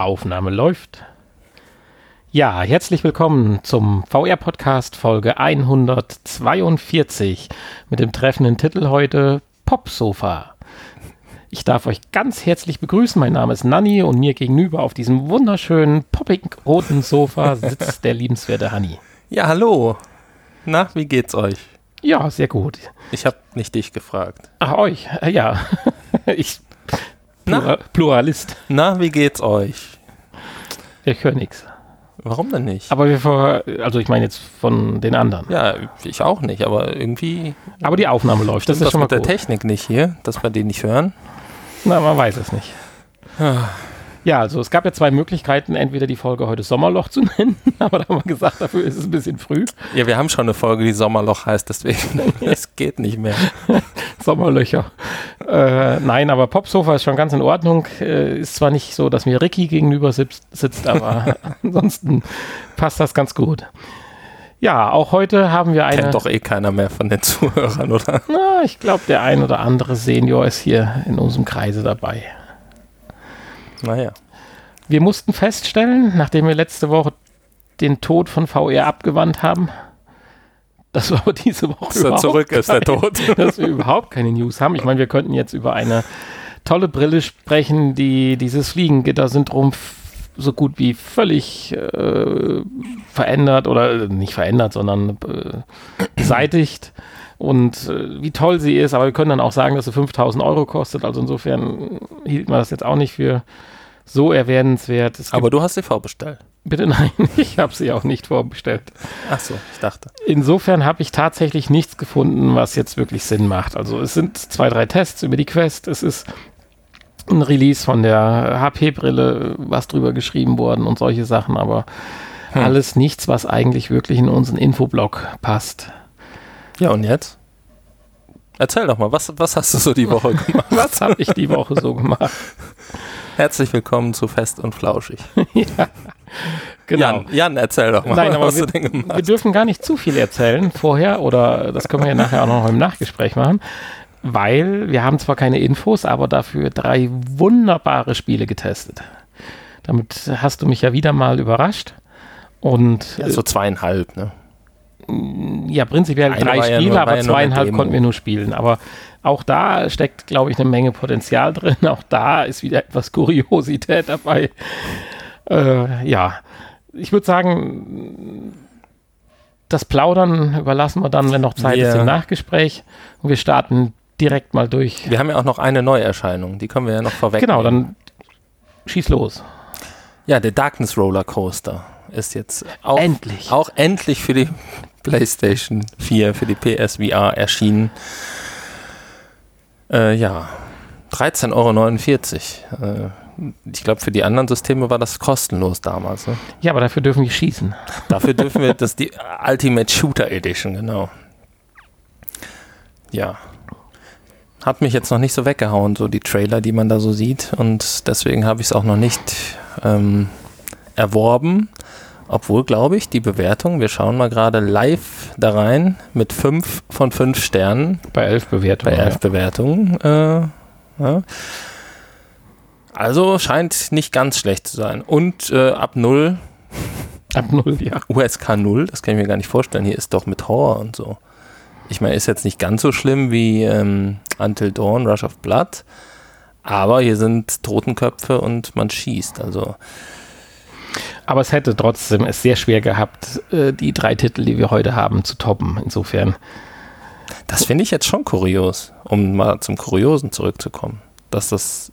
Aufnahme läuft. Ja, herzlich willkommen zum VR-Podcast Folge 142 mit dem treffenden Titel heute Popsofa. Ich darf euch ganz herzlich begrüßen. Mein Name ist Nanni und mir gegenüber auf diesem wunderschönen, poppig-roten Sofa sitzt der liebenswerte Hanni. Ja, hallo. Na, wie geht's euch? Ja, sehr gut. Ich habe nicht dich gefragt. Ach, euch? Äh, Ja. ich. Plura Pluralist. Na, wie geht's euch? Ich höre nichts. Warum denn nicht? Aber wir vor, also ich meine jetzt von den anderen. Ja, ich auch nicht, aber irgendwie Aber die Aufnahme läuft. Das ist schon mal mit der gut. Technik nicht hier, dass wir den nicht hören. Na, man weiß es nicht. Ja, also es gab ja zwei Möglichkeiten, entweder die Folge heute Sommerloch zu nennen, aber da haben wir gesagt, dafür ist es ein bisschen früh. Ja, wir haben schon eine Folge, die Sommerloch heißt, deswegen es geht nicht mehr. Sommerlöcher. Äh, nein, aber Popsofa ist schon ganz in Ordnung. Äh, ist zwar nicht so, dass mir Ricky gegenüber sitzt, sitzt aber ansonsten passt das ganz gut. Ja, auch heute haben wir eine. Kennt doch eh keiner mehr von den Zuhörern, oder? Na, ich glaube, der ein oder andere Senior ist hier in unserem Kreise dabei. Naja. Wir mussten feststellen, nachdem wir letzte Woche den Tod von VR abgewandt haben, dass wir aber diese Woche Dass er überhaupt zurück ist, der keine- Tod. dass wir überhaupt keine News haben. Ich meine, wir könnten jetzt über eine tolle Brille sprechen, die dieses Fliegengitter-Syndrom so gut wie völlig äh, verändert oder nicht verändert, sondern äh, beseitigt und äh, wie toll sie ist. Aber wir können dann auch sagen, dass sie 5000 Euro kostet. Also insofern hielt man das jetzt auch nicht für so erwähnenswert. Aber du hast sie vorbestellt. bitte nein, ich habe sie auch nicht vorbestellt. Ach so, ich dachte. Insofern habe ich tatsächlich nichts gefunden, was jetzt wirklich Sinn macht. Also es sind zwei, drei Tests über die Quest. Es ist ein Release von der HP-Brille, was drüber geschrieben worden und solche Sachen, aber Hm. alles nichts, was eigentlich wirklich in unseren Infoblog passt. Ja, und jetzt? Erzähl doch mal, was, was hast du so die Woche gemacht? Was habe ich die Woche so gemacht? Herzlich willkommen zu Fest und Flauschig. ja, genau. Jan, Jan, erzähl doch mal, Nein, was wir, du denn gemacht wir dürfen gar nicht zu viel erzählen vorher oder das können wir ja nachher auch noch im Nachgespräch machen, weil wir haben zwar keine Infos, aber dafür drei wunderbare Spiele getestet. Damit hast du mich ja wieder mal überrascht. Und Ja, so zweieinhalb, ne? Ja, prinzipiell Eine drei ja Spiele, aber ja eine zweieinhalb konnten wir nur spielen. Aber auch da steckt, glaube ich, eine Menge Potenzial drin. Auch da ist wieder etwas Kuriosität dabei. Äh, ja, ich würde sagen, das Plaudern überlassen wir dann, wenn noch Zeit ist, Wir- im Nachgespräch. Und wir starten direkt mal durch. Wir haben ja auch noch eine Neuerscheinung, die können wir ja noch vorweg. Genau, dann schieß los. Ja, der Darkness Roller Coaster ist jetzt auch Endlich. auch endlich für die PlayStation 4, für die PSVR erschienen. Äh, ja, 13,49 Euro. Äh, ich glaube, für die anderen Systeme war das kostenlos damals. Ne? Ja, aber dafür dürfen wir schießen. Dafür dürfen wir, das ist die Ultimate Shooter Edition, genau. Ja. Hat mich jetzt noch nicht so weggehauen, so die Trailer, die man da so sieht. Und deswegen habe ich es auch noch nicht ähm, erworben. Obwohl, glaube ich, die Bewertung, wir schauen mal gerade live da rein mit 5 von 5 Sternen Bei elf Bewertungen. bei 11 Bewertungen. Äh, ja. Also scheint nicht ganz schlecht zu sein. Und äh, ab 0 Ab null, ja. USK 0, das kann ich mir gar nicht vorstellen. Hier ist doch mit Horror und so. Ich meine, ist jetzt nicht ganz so schlimm wie ähm, Until Dawn, Rush of Blood, aber hier sind Totenköpfe und man schießt. Also, Aber es hätte trotzdem es sehr schwer gehabt, äh, die drei Titel, die wir heute haben, zu toppen. Insofern. das finde ich jetzt schon kurios, um mal zum Kuriosen zurückzukommen. Dass das,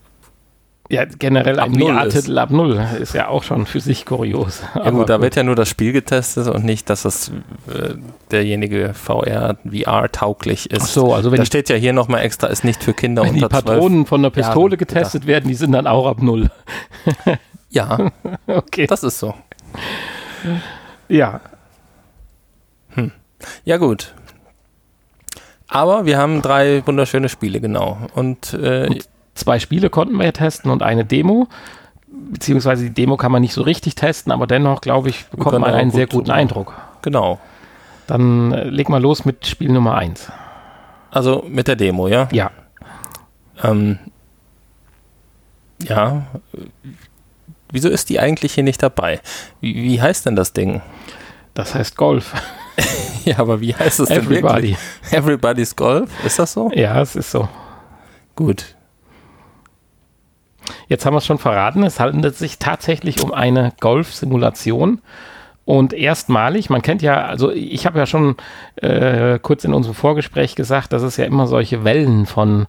Ja, generell Ab ein VR-Titel ab null ist ja auch schon für sich kurios. ja gut, da wird ja nur das Spiel getestet und nicht, dass das äh, derjenige VR, VR tauglich ist. Ach so, also wenn da die, steht ja hier nochmal extra, ist nicht für Kinder wenn die unter 12. Patronen von der Pistole Jahren getestet werden, die sind dann auch ab null. Ja, Okay. das ist so. Ja, Ja, gut. Aber wir haben drei wunderschöne Spiele, genau. Und, äh, Und zwei Spiele konnten wir ja testen und eine Demo. Beziehungsweise die Demo kann man nicht so richtig testen, aber dennoch, glaube ich, bekommt man einen gut sehr guten. Eindruck. genau. Dann äh, leg mal los mit Spiel Nummer eins. Also mit der Demo, ja? Ja. Ähm, ja. Wieso ist die eigentlich hier nicht dabei? Wie, wie heißt denn das Ding? Das heißt Golf. ja, aber wie heißt es denn wirklich? Everybody's Golf? Ist das so? Ja, es ist so. Gut. Jetzt haben wir es schon verraten, es handelt sich tatsächlich um eine Golf-Simulation. Und erstmalig, man kennt ja, also ich habe ja schon äh, kurz in unserem Vorgespräch gesagt, dass es ja immer solche Wellen von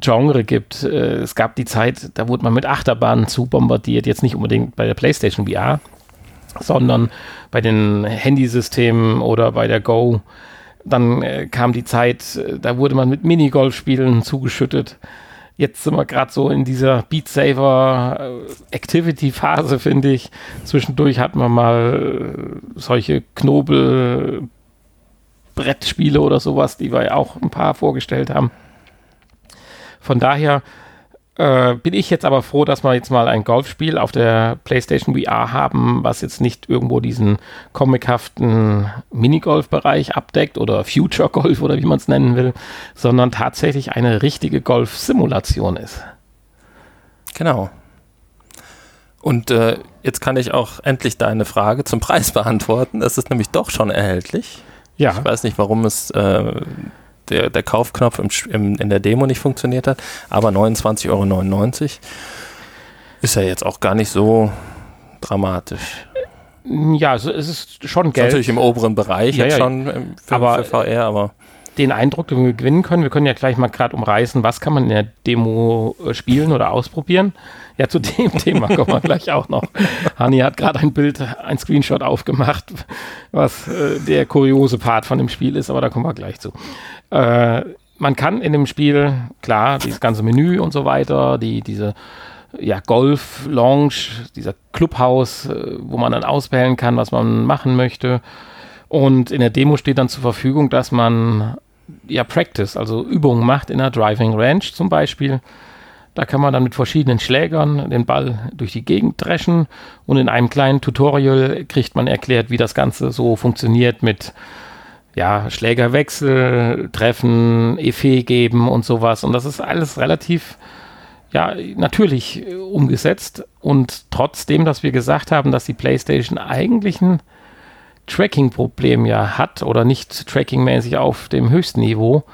Genre gibt. Äh, es gab die Zeit, da wurde man mit Achterbahnen zu bombardiert, jetzt nicht unbedingt bei der PlayStation VR, sondern bei den Handysystemen oder bei der Go. Dann äh, kam die Zeit, äh, da wurde man mit Minigolfspielen zugeschüttet. Jetzt sind wir gerade so in dieser Beat Saver äh, Activity Phase, finde ich. Zwischendurch hatten wir mal solche Knobel Brettspiele oder sowas, die wir ja auch ein paar vorgestellt haben. Von daher äh, bin ich jetzt aber froh, dass wir jetzt mal ein Golfspiel auf der PlayStation VR haben, was jetzt nicht irgendwo diesen comichaften Minigolf-Bereich abdeckt oder Future Golf oder wie man es nennen will, sondern tatsächlich eine richtige Golf-Simulation ist. Genau. Und äh, jetzt kann ich auch endlich deine Frage zum Preis beantworten. Es ist nämlich doch schon erhältlich. Ja. Ich weiß nicht, warum es äh, der, der Kaufknopf im, im, in der Demo nicht funktioniert hat. Aber 29,99 Euro ist ja jetzt auch gar nicht so dramatisch. Ja, es ist schon Geld. Ist natürlich im oberen Bereich ja, jetzt ja, schon für, aber für VR, aber den Eindruck, den wir gewinnen können. Wir können ja gleich mal gerade umreißen, was kann man in der Demo äh, spielen oder ausprobieren. Ja, zu dem Thema kommen wir gleich auch noch. Hani hat gerade ein Bild, ein Screenshot aufgemacht, was äh, der kuriose Part von dem Spiel ist, aber da kommen wir gleich zu. Äh, man kann in dem Spiel, klar, dieses ganze Menü und so weiter, die, diese ja, Golf, Lounge, dieser Clubhaus, äh, wo man dann auswählen kann, was man machen möchte. Und in der Demo steht dann zur Verfügung, dass man ja Practice, also Übungen macht in der Driving Range zum Beispiel. Da kann man dann mit verschiedenen Schlägern den Ball durch die Gegend dreschen und in einem kleinen Tutorial kriegt man erklärt, wie das Ganze so funktioniert mit ja, Schlägerwechsel, Treffen, Effet geben und sowas. Und das ist alles relativ ja, natürlich umgesetzt. Und trotzdem, dass wir gesagt haben, dass die PlayStation eigentlich ein Tracking-Problem ja hat oder nicht trackingmäßig auf dem höchsten Niveau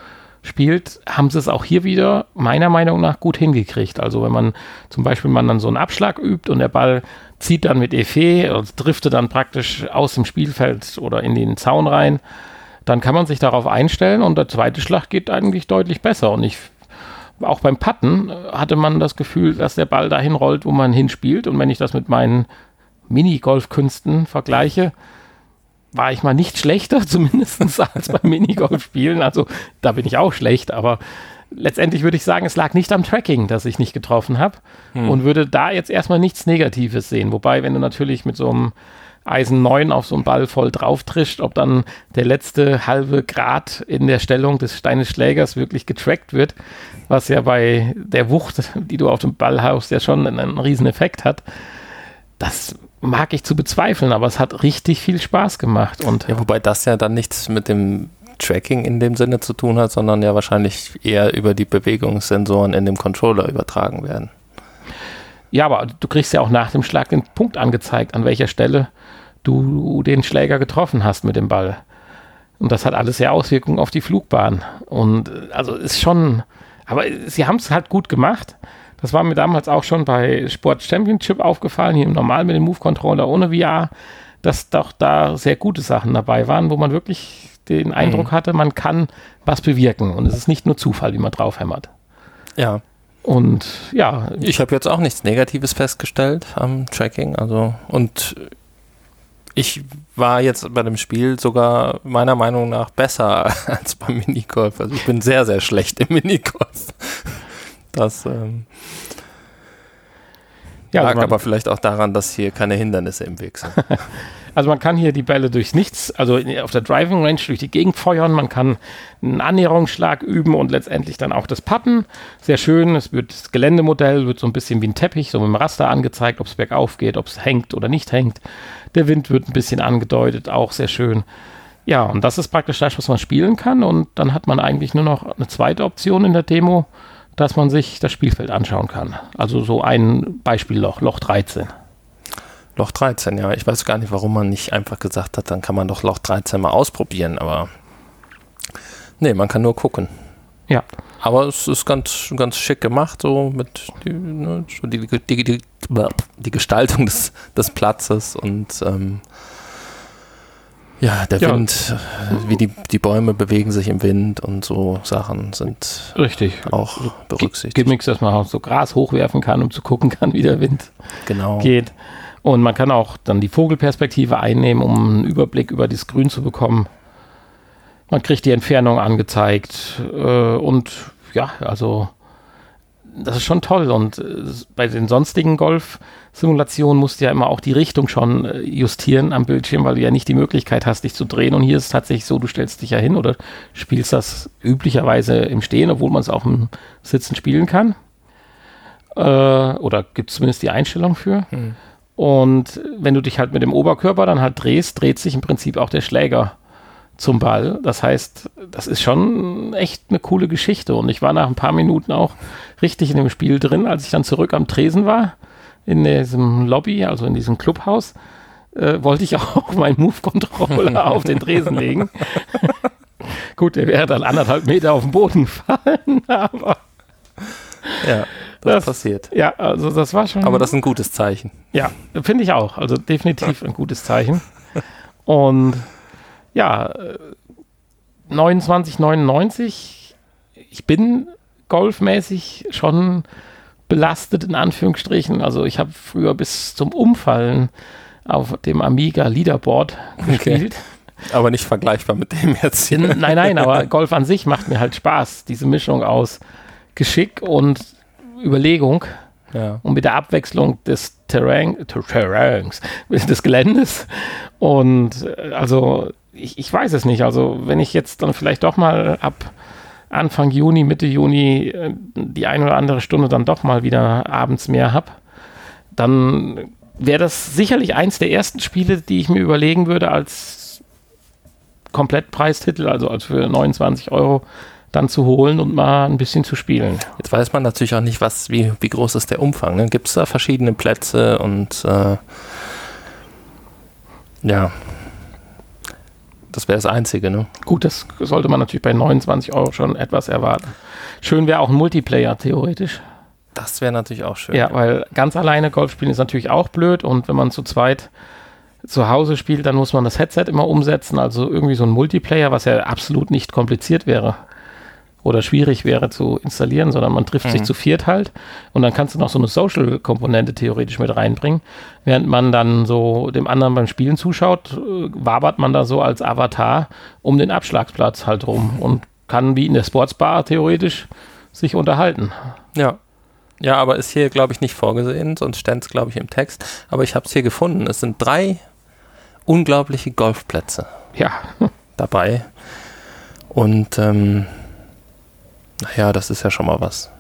spielt, haben sie es auch hier wieder meiner Meinung nach gut hingekriegt. Also wenn man zum Beispiel man dann so einen Abschlag übt und der Ball zieht dann mit Effet und driftet dann praktisch aus dem Spielfeld oder in den Zaun rein, dann kann man sich darauf einstellen und der zweite Schlag geht eigentlich deutlich besser. Und ich auch beim Putten hatte man das Gefühl, dass der Ball dahin rollt, wo man hinspielt. Und wenn ich das mit meinen Minigolfkünsten vergleiche, war ich mal nicht schlechter, zumindest als beim Minigolf-Spielen. Also da bin ich auch schlecht, aber letztendlich würde ich sagen, es lag nicht am Tracking, dass ich nicht getroffen habe hm. und würde da jetzt erstmal nichts Negatives sehen. Wobei, wenn du natürlich mit so einem Eisen 9 auf so einen Ball voll drauf trischt, ob dann der letzte halbe Grad in der Stellung des Steines Schlägers wirklich getrackt wird, was ja bei der Wucht, die du auf dem Ball haust, ja schon einen, einen riesen Effekt hat. Das mag ich zu bezweifeln, aber es hat richtig viel Spaß gemacht. Und ja, wobei das ja dann nichts mit dem Tracking in dem Sinne zu tun hat, sondern ja wahrscheinlich eher über die Bewegungssensoren in dem Controller übertragen werden. Ja, aber du kriegst ja auch nach dem Schlag den Punkt angezeigt, an welcher Stelle du den Schläger getroffen hast mit dem Ball. Und das hat alles ja Auswirkungen auf die Flugbahn. Und also ist schon, aber sie haben es halt gut gemacht. Das war mir damals auch schon bei Sport Championship aufgefallen, hier normal mit dem Move Controller ohne VR, dass doch da sehr gute Sachen dabei waren, wo man wirklich den Eindruck mhm. hatte, man kann was bewirken und es ist nicht nur Zufall, wie man draufhämmert. Ja. Und ja. Ich habe jetzt auch nichts Negatives festgestellt am Tracking, also und ich war jetzt bei dem Spiel sogar meiner Meinung nach besser als beim Minigolf. Also ich bin sehr, sehr schlecht im Minigolf. Das ähm, ja, lag aber vielleicht auch daran, dass hier keine Hindernisse im Weg sind. also man kann hier die Bälle durchs Nichts, also auf der Driving Range durch die Gegend feuern, man kann einen Annäherungsschlag üben und letztendlich dann auch das Patten. Sehr schön, es wird das Geländemodell wird so ein bisschen wie ein Teppich, so mit dem Raster angezeigt, ob es bergauf geht, ob es hängt oder nicht hängt. Der Wind wird ein bisschen angedeutet, auch sehr schön. Ja, und das ist praktisch das, was man spielen kann und dann hat man eigentlich nur noch eine zweite Option in der Demo dass man sich das Spielfeld anschauen kann. Also so ein Beispielloch, Loch 13. Loch 13, ja. Ich weiß gar nicht, warum man nicht einfach gesagt hat, dann kann man doch Loch 13 mal ausprobieren, aber nee, man kann nur gucken. Ja. Aber es ist ganz, ganz schick gemacht, so mit die, ne, die, die, die Gestaltung des, des Platzes und ähm, ja, der Ja. Wind, äh, wie die, die Bäume bewegen sich im Wind und so Sachen sind Richtig. auch berücksichtigt. Gimmicks, dass man auch so Gras hochwerfen kann, um zu gucken kann, wie der Wind Genau. geht. Und man kann auch dann die Vogelperspektive einnehmen, um einen Überblick über das Grün zu bekommen. Man kriegt die Entfernung angezeigt äh, und ja, also das ist schon toll. Und äh, bei den sonstigen Golf-Simulationen musst du ja immer auch die Richtung schon äh, justieren am Bildschirm, weil du ja nicht die Möglichkeit hast, dich zu drehen. Und hier ist es tatsächlich so, du stellst dich ja hin oder spielst das üblicherweise im Stehen, obwohl man es auch im Sitzen spielen kann. Äh, oder gibt es zumindest die Einstellung für. Hm. Und wenn du dich halt mit dem Oberkörper dann halt drehst, dreht sich im Prinzip auch der Schläger zum Ball. Das heißt, das ist schon echt eine coole Geschichte. Und ich war nach ein paar Minuten auch richtig in dem Spiel drin, als ich dann zurück am Tresen war, in diesem Lobby, also in diesem Clubhaus, äh, wollte ich auch meinen Move-Controller auf den Tresen legen. Gut, der wäre dann anderthalb Meter auf den Boden gefallen, aber Ja, das, Das- passiert. ja, also das war schon. Aber das ist ein gutes Zeichen. Ja, finde ich auch. Also definitiv ein gutes Zeichen. Und ja, äh, 29,99. Ich bin golfmäßig schon belastet, in Anführungsstrichen. Also ich habe früher bis zum Umfallen auf dem Amiga Leaderboard gespielt. Aber nicht vergleichbar mit dem jetzt hier. Nein, nein, aber Golf an sich macht mir halt Spaß. Diese Mischung aus Geschick und Überlegung. Ja. und mit der Abwechslung des Terrain, Ter- Terrains, des Geländes. Und äh, also, ich, ich weiß es nicht. Also, wenn ich jetzt dann vielleicht doch mal ab Anfang Juni, Mitte Juni äh, die eine oder andere Stunde dann doch mal wieder abends mehr habe, dann wäre das sicherlich eins der ersten Spiele, die ich mir überlegen würde als Komplettpreistitel, also als für 29 Euro dann zu holen und mal ein bisschen zu spielen. Jetzt weiß man natürlich auch nicht, was, wie, wie groß ist der Umfang. Ne? Gibt es da verschiedene Plätze und äh, ja, das wäre das Einzige. Ne? Gut, das sollte man natürlich bei 29 Euro schon etwas erwarten. Schön wäre auch ein Multiplayer theoretisch. Das wäre natürlich auch schön. Ja, weil ganz alleine Golf spielen ist natürlich auch blöd und wenn man zu zweit zu Hause spielt, dann muss man das Headset immer umsetzen. Also irgendwie so ein Multiplayer, was ja absolut nicht kompliziert wäre oder schwierig wäre zu installieren, sondern man trifft sich Mhm. zu viert halt und dann kannst du noch so eine Social-Komponente theoretisch mit reinbringen. Während man dann so dem anderen beim Spielen zuschaut, äh, wabert man da so als Avatar um den Abschlagsplatz halt rum und kann wie in der Sportsbar theoretisch sich unterhalten. Ja. Ja, aber ist hier, glaube ich, nicht vorgesehen, sonst ständ es, glaube ich, im Text. Aber ich habe es hier gefunden. Es sind drei unglaubliche Golfplätze Ja, dabei. Und ähm, naja, das ist ja schon mal was.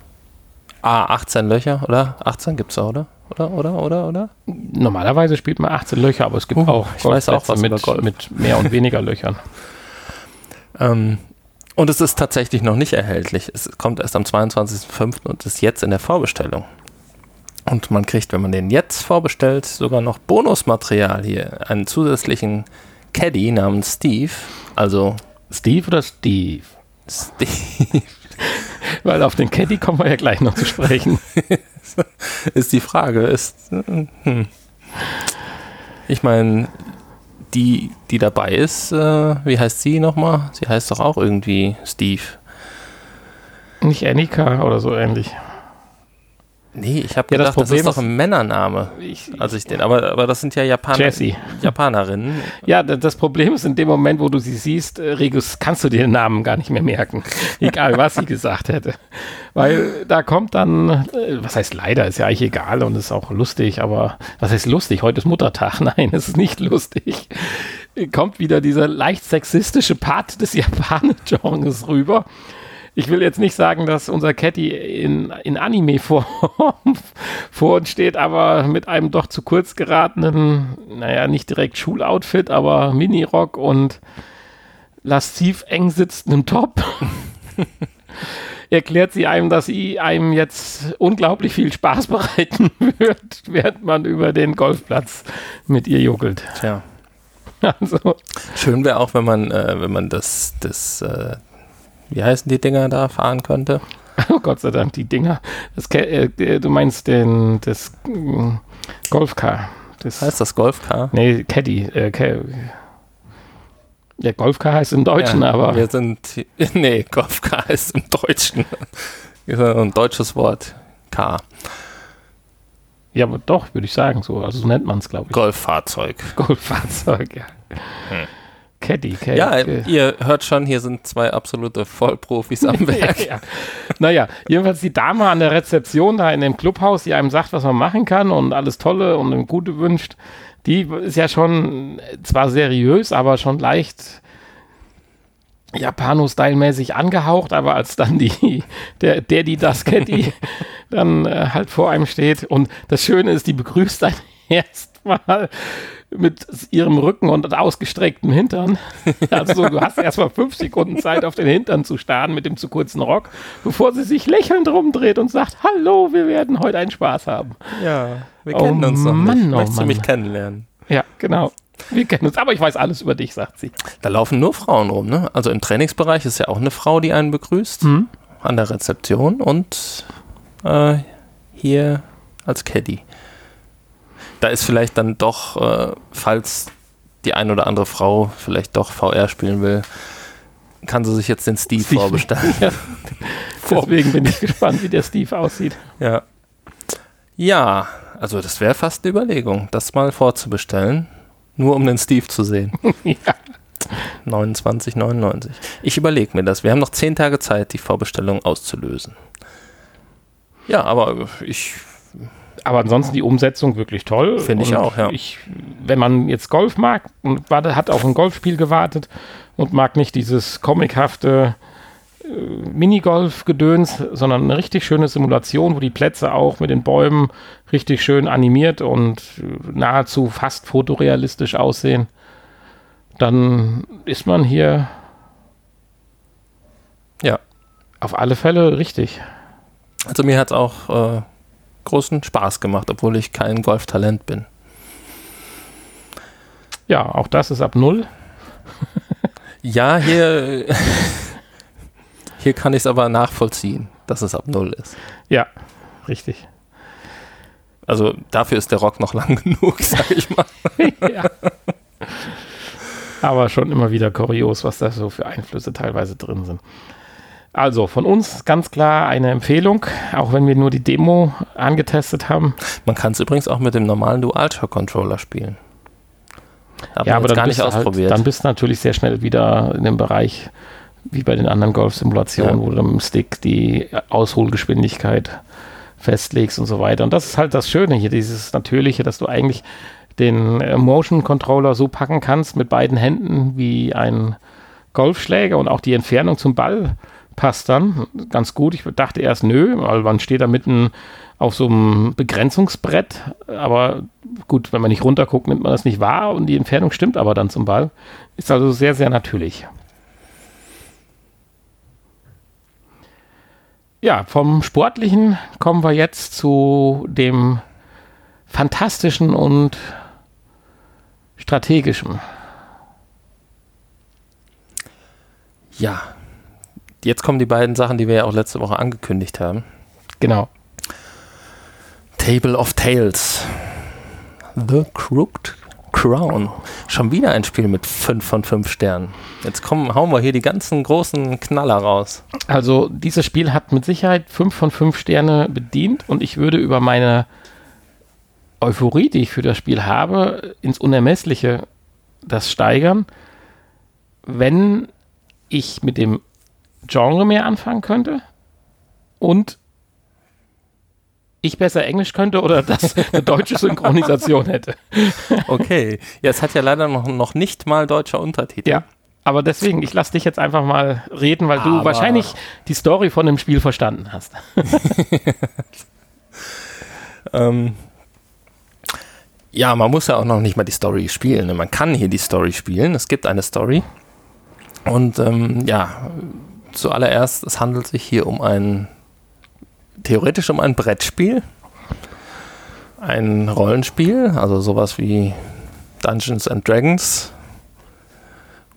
Ah, 18 Löcher, oder? 18 gibt's auch, oder? Oder, oder, oder, oder? normalerweise spielt man 18 Löcher, aber es gibt Uh, auch ich weiß auch was mit, mit mehr und weniger Löchern. Ähm, und es ist tatsächlich noch nicht erhältlich. Es kommt erst am 22.05. und ist jetzt in der Vorbestellung. Und man kriegt, wenn man den jetzt vorbestellt, sogar noch Bonusmaterial hier. Einen zusätzlichen Caddy namens Steve. Also Steve oder Steve? Steve Weil auf den Caddy kommen wir ja gleich noch zu sprechen. ist die Frage. Ist, hm. Ich meine, die, die dabei ist, äh, wie heißt sie nochmal? Sie heißt doch auch irgendwie Steve. Nicht Annika oder so ähnlich. Nee, ich habe Ja, das gedacht, das, Problem ist doch ein Männername. Ich, Also ich den, aber, aber das sind ja Japaner, Jessie. Japanerinnen. Ja, das Problem ist, in dem Moment, wo du sie siehst, äh, Regus, kannst du dir den Namen gar nicht mehr merken. Egal, was sie gesagt hätte. Weil da kommt dann, äh, was heißt leider, ist ja eigentlich egal und ist auch lustig, aber was heißt lustig? Heute ist Muttertag. Nein, es ist nicht lustig. Kommt wieder dieser leicht sexistische Part des Japaner-Genres rüber. Ich will jetzt nicht sagen, dass unser Catty in, in Anime-Form vor uns steht, aber mit einem doch zu kurz geratenen, naja, nicht direkt Schuloutfit, aber Minirock und lasziv eng sitzendem Top. erklärt sie einem, dass sie einem jetzt unglaublich viel Spaß bereiten wird, während man über den Golfplatz mit ihr juckelt. Tja. Also. Schön wäre auch, wenn man, äh, wenn man das, das äh, wie heißen die Dinger da fahren könnte? Oh Gott sei Dank, die Dinger. Das, äh, äh, du meinst den, das äh, Golfcar. Das heißt das Golfcar? Nee, Caddy. Äh, ja, Golfcar heißt im Deutschen, ja, aber. Wir sind. Nee, Golfcar heißt im Deutschen. ein deutsches Wort. Car. Ja, aber doch, würde ich sagen, so. Also so nennt man es, glaube ich. Golffahrzeug. Golffahrzeug, ja. Hm. Caddy, Caddy. Ja, ihr hört schon, hier sind zwei absolute Vollprofis am Werk. ja. Naja, jedenfalls die Dame an der Rezeption da in dem Clubhaus, die einem sagt, was man machen kann und alles Tolle und Gute wünscht, die ist ja schon zwar seriös, aber schon leicht Japano-Style-mäßig angehaucht, aber als dann die, der, der, die das Caddy dann äh, halt vor einem steht und das Schöne ist, die begrüßt dann erstmal mit ihrem Rücken und ausgestrecktem Hintern. Also du hast erstmal fünf Sekunden Zeit, auf den Hintern zu starren mit dem zu kurzen Rock, bevor sie sich lächelnd rumdreht und sagt, hallo, wir werden heute einen Spaß haben. Ja, wir kennen oh uns noch Mann, nicht. Oh Möchtest Mann. du mich kennenlernen? Ja, genau. Wir kennen uns, aber ich weiß alles über dich, sagt sie. Da laufen nur Frauen rum, ne? Also im Trainingsbereich ist ja auch eine Frau, die einen begrüßt, mhm. an der Rezeption und äh, hier als Caddy da ist vielleicht dann doch, äh, falls die ein oder andere Frau vielleicht doch VR spielen will, kann sie sich jetzt den Steve, Steve vorbestellen. Ja. Deswegen bin ich gespannt, wie der Steve aussieht. Ja. Ja, also das wäre fast eine Überlegung, das mal vorzubestellen, nur um den Steve zu sehen. ja. 29,99. Ich überlege mir das. Wir haben noch zehn Tage Zeit, die Vorbestellung auszulösen. Ja, aber ich aber ansonsten die Umsetzung wirklich toll. Finde ich auch, ja. Ich, wenn man jetzt Golf mag und hat auf ein Golfspiel gewartet und mag nicht dieses comichafte äh, Minigolf-Gedöns, sondern eine richtig schöne Simulation, wo die Plätze auch mit den Bäumen richtig schön animiert und nahezu fast fotorealistisch aussehen, dann ist man hier ja auf alle Fälle richtig. Also mir hat es auch äh, großen Spaß gemacht, obwohl ich kein Golftalent bin. Ja, auch das ist ab null. ja, hier, hier kann ich es aber nachvollziehen, dass es ab null ist. Ja, richtig. Also dafür ist der Rock noch lang genug, sag ich mal. ja. Aber schon immer wieder kurios, was da so für Einflüsse teilweise drin sind. Also von uns ganz klar eine Empfehlung, auch wenn wir nur die Demo angetestet haben. Man kann es übrigens auch mit dem normalen DualShock-Controller spielen. Hab ja, aber gar nicht halt- ausprobiert. Halt, dann bist du natürlich sehr schnell wieder in dem Bereich, wie bei den anderen Golf-Simulationen, ja. wo du mit dem Stick die Ausholgeschwindigkeit festlegst und so weiter. Und das ist halt das Schöne hier, dieses Natürliche, dass du eigentlich den äh, Motion Controller so packen kannst mit beiden Händen wie ein Golfschläger und auch die Entfernung zum Ball passt dann ganz gut. Ich dachte erst, nö, weil man steht da mitten auf so einem Begrenzungsbrett. Aber gut, wenn man nicht runterguckt, nimmt man das nicht wahr und die Entfernung stimmt aber dann zum Ball. Ist also sehr, sehr natürlich. Ja, vom Sportlichen kommen wir jetzt zu dem Fantastischen und Strategischen. Ja, jetzt kommen die beiden Sachen, die wir ja auch letzte Woche angekündigt haben. Genau. Table of Tales. The Crooked Crown. Schon wieder ein Spiel mit 5 von 5 Sternen. Jetzt kommen, hauen wir hier die ganzen großen Knaller raus. Also, dieses Spiel hat mit Sicherheit 5 von 5 Sterne bedient und ich würde über meine Euphorie, die ich für das Spiel habe, ins Unermessliche das steigern, wenn ich mit dem Genre mehr anfangen könnte und ich besser Englisch könnte oder das eine deutsche Synchronisation hätte. Okay. Ja, es hat ja leider noch, noch nicht mal deutscher Untertitel. Ja. Aber deswegen, ich lasse dich jetzt einfach mal reden, weil Aber du wahrscheinlich die Story von dem Spiel verstanden hast. ähm, ja, man muss ja auch noch nicht mal die Story spielen. Man kann hier die Story spielen. Es gibt eine Story. Und ähm, ja, zuallererst, es handelt sich hier um ein, theoretisch um ein Brettspiel, ein Rollenspiel, also sowas wie Dungeons and Dragons.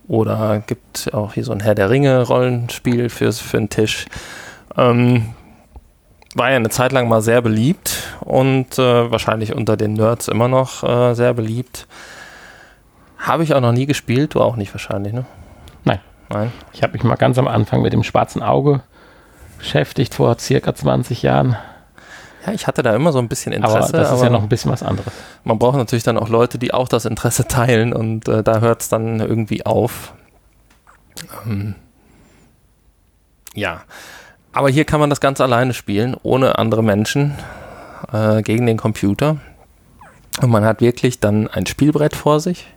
Oder gibt auch hier so ein Herr der Ringe Rollenspiel für, für einen Tisch. Ähm, war ja eine Zeit lang mal sehr beliebt und äh, wahrscheinlich unter den Nerds immer noch äh, sehr beliebt. Habe ich auch noch nie gespielt, du auch nicht wahrscheinlich, ne? Nein. Nein. Ich habe mich mal ganz am Anfang mit dem schwarzen Auge beschäftigt, vor circa 20 Jahren. Ja, ich hatte da immer so ein bisschen Interesse. aber das ist ja noch ein bisschen was anderes. man braucht natürlich dann auch Leute, die auch das Interesse teilen und äh, da hört es dann irgendwie auf. Ähm, ja, aber hier kann man das ganz alleine spielen, ohne andere Menschen, äh, gegen den Computer. Und man hat wirklich dann ein Spielbrett vor sich,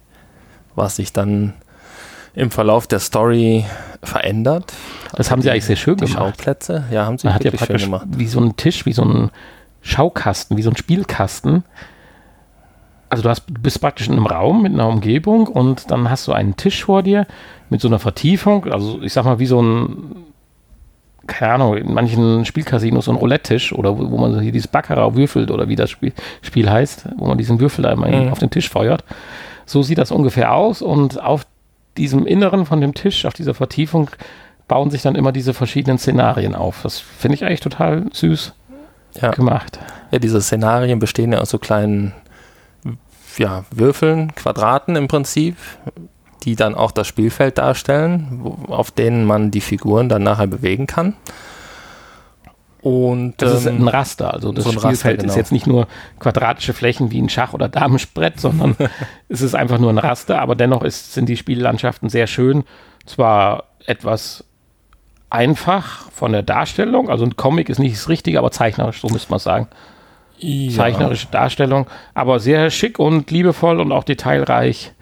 was sich dann im Verlauf der Story verändert. Das haben sie eigentlich sehr schön Die gemacht. Schauplätze, ja, haben sie Man hat ja wirklich schön praktisch gemacht. wie so ein Tisch, wie so ein Schaukasten, wie so ein Spielkasten. Also du, hast, du bist praktisch in einem Raum mit einer Umgebung und dann hast du einen Tisch vor dir mit so einer Vertiefung. Also ich sag mal wie so ein, keine Ahnung, in manchen Spielcasinos so ein Roulette-Tisch oder wo, wo man so hier dieses Baccarat würfelt oder wie das Spiel, Spiel heißt, wo man diesen Würfel immer Mhm. auf den Tisch feuert. So sieht das ungefähr aus und auf diesem Inneren von dem Tisch, auf dieser Vertiefung, bauen sich dann immer diese verschiedenen Szenarien auf. Das finde ich eigentlich total süß Ja. gemacht. Ja, diese Szenarien bestehen ja aus so kleinen ja, Würfeln, Quadraten im Prinzip, die dann auch das Spielfeld darstellen, wo, auf denen man die Figuren dann nachher bewegen kann. Und Das ist ähm, ein Raster. Also das so Spielfeld Raster, ist genau. jetzt nicht nur quadratische Flächen wie ein Schach- oder Damensbrett, sondern es ist einfach nur ein Raster, aber dennoch ist, sind die Spiellandschaften sehr schön. Zwar etwas einfach von der Darstellung, also ein Comic ist nicht das Richtige, aber zeichnerisch, so müsste man sagen. ja, zeichnerische Darstellung, aber sehr schick und liebevoll und auch detailreich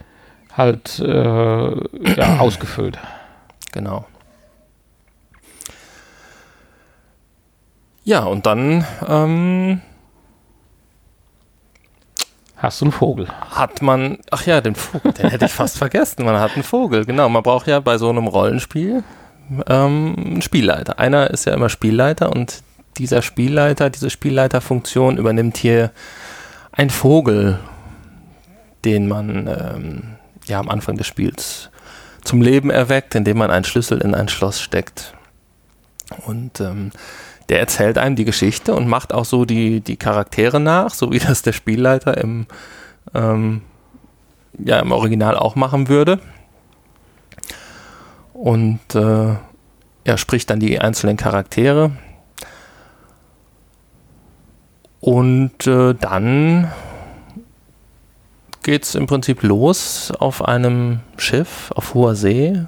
halt äh, ja, ausgefüllt. genau. Ja, und dann ähm, Hast du einen Vogel? hat man, ach ja, den Vogel, den hätte ich fast vergessen. Man hat einen Vogel, genau. Man braucht ja bei so einem Rollenspiel ähm, einen Spielleiter. Einer ist ja immer Spielleiter und dieser Spielleiter, diese Spielleiterfunktion übernimmt hier ein Vogel, den man ähm, ja am Anfang des Spiels zum Leben erweckt, indem man einen Schlüssel in ein Schloss steckt. Und ähm, der erzählt einem die Geschichte und macht auch so die, die Charaktere nach, so wie das der Spielleiter im, ähm, ja, im Original auch machen würde. Und äh, er spricht dann die einzelnen Charaktere. Und äh, dann geht es im Prinzip los auf einem Schiff auf hoher See,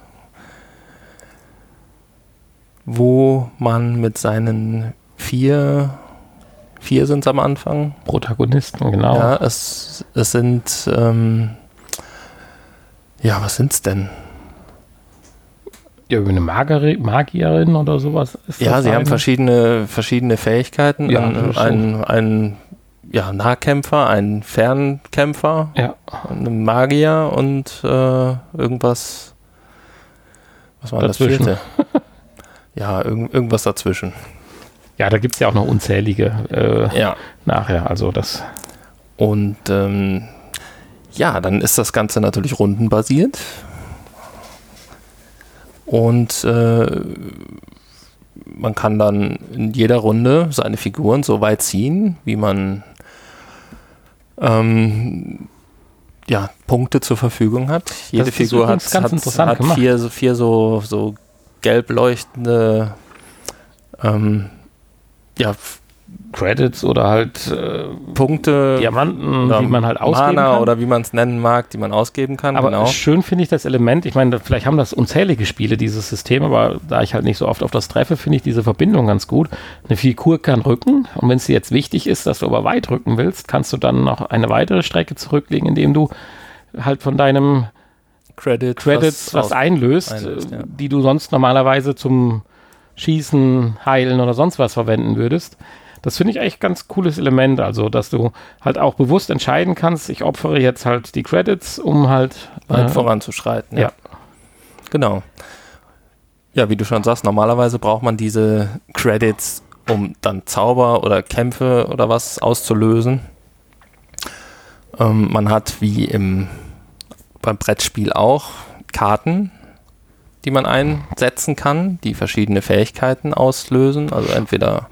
wo man mit seinen vier, vier sind es am Anfang, Protagonisten, genau. ja, es, es sind, ähm, ja, was sind's denn? Ja, eine Mageri Magierin oder sowas. Ist Ja, das sie haben eine? verschiedene, verschiedene Fähigkeiten. Ja, ein, das ein, ein ja, Nahkämpfer, ein Fernkämpfer, Ja, ein Magier und äh, irgendwas. Was war das Dazwischen. vierte? ja, irgend, irgendwas dazwischen. ja da gibt es ja auch noch unzählige äh, Ja. nachher. Also das, Und ähm, ja, dann ist das Ganze natürlich rundenbasiert. Und äh, man kann dann in jeder Runde seine Figuren so weit ziehen, wie man ähm, ja, Punkte zur Verfügung hat. Jede Figur hat, hat, interessant hat gemacht. vier, so- vier so gelb leuchtende ähm, ja, Credits oder halt äh, Punkte. Diamanten, oder die man halt ausgeben Mana kann. oder wie man es nennen mag, die man ausgeben kann. Aber genau. schön finde ich das Element, ich meine, vielleicht haben das unzählige Spiele, dieses System, aber da ich halt nicht so oft auf das treffe, finde ich diese Verbindung ganz gut. Eine Figur kann rücken und wenn es dir jetzt wichtig ist, dass du aber weit rücken willst, kannst du dann noch eine weitere Strecke zurücklegen, indem du halt von deinem Credit, Credits was, aus- einlöst, einlöst, ja. die du sonst normalerweise zum Schießen, Heilen oder sonst was verwenden würdest. Das finde ich echt ganz cooles Element, also dass du halt auch bewusst entscheiden kannst, ich opfere jetzt halt die Credits, um halt äh, voranzuschreiten. ja. Genau. Ja, wie du schon sagst, normalerweise braucht man diese Credits, um dann Zauber oder Kämpfe oder was auszulösen. Ähm, man hat wie im, beim Brettspiel auch Karten, die man einsetzen kann, die verschiedene Fähigkeiten auslösen. Also entweder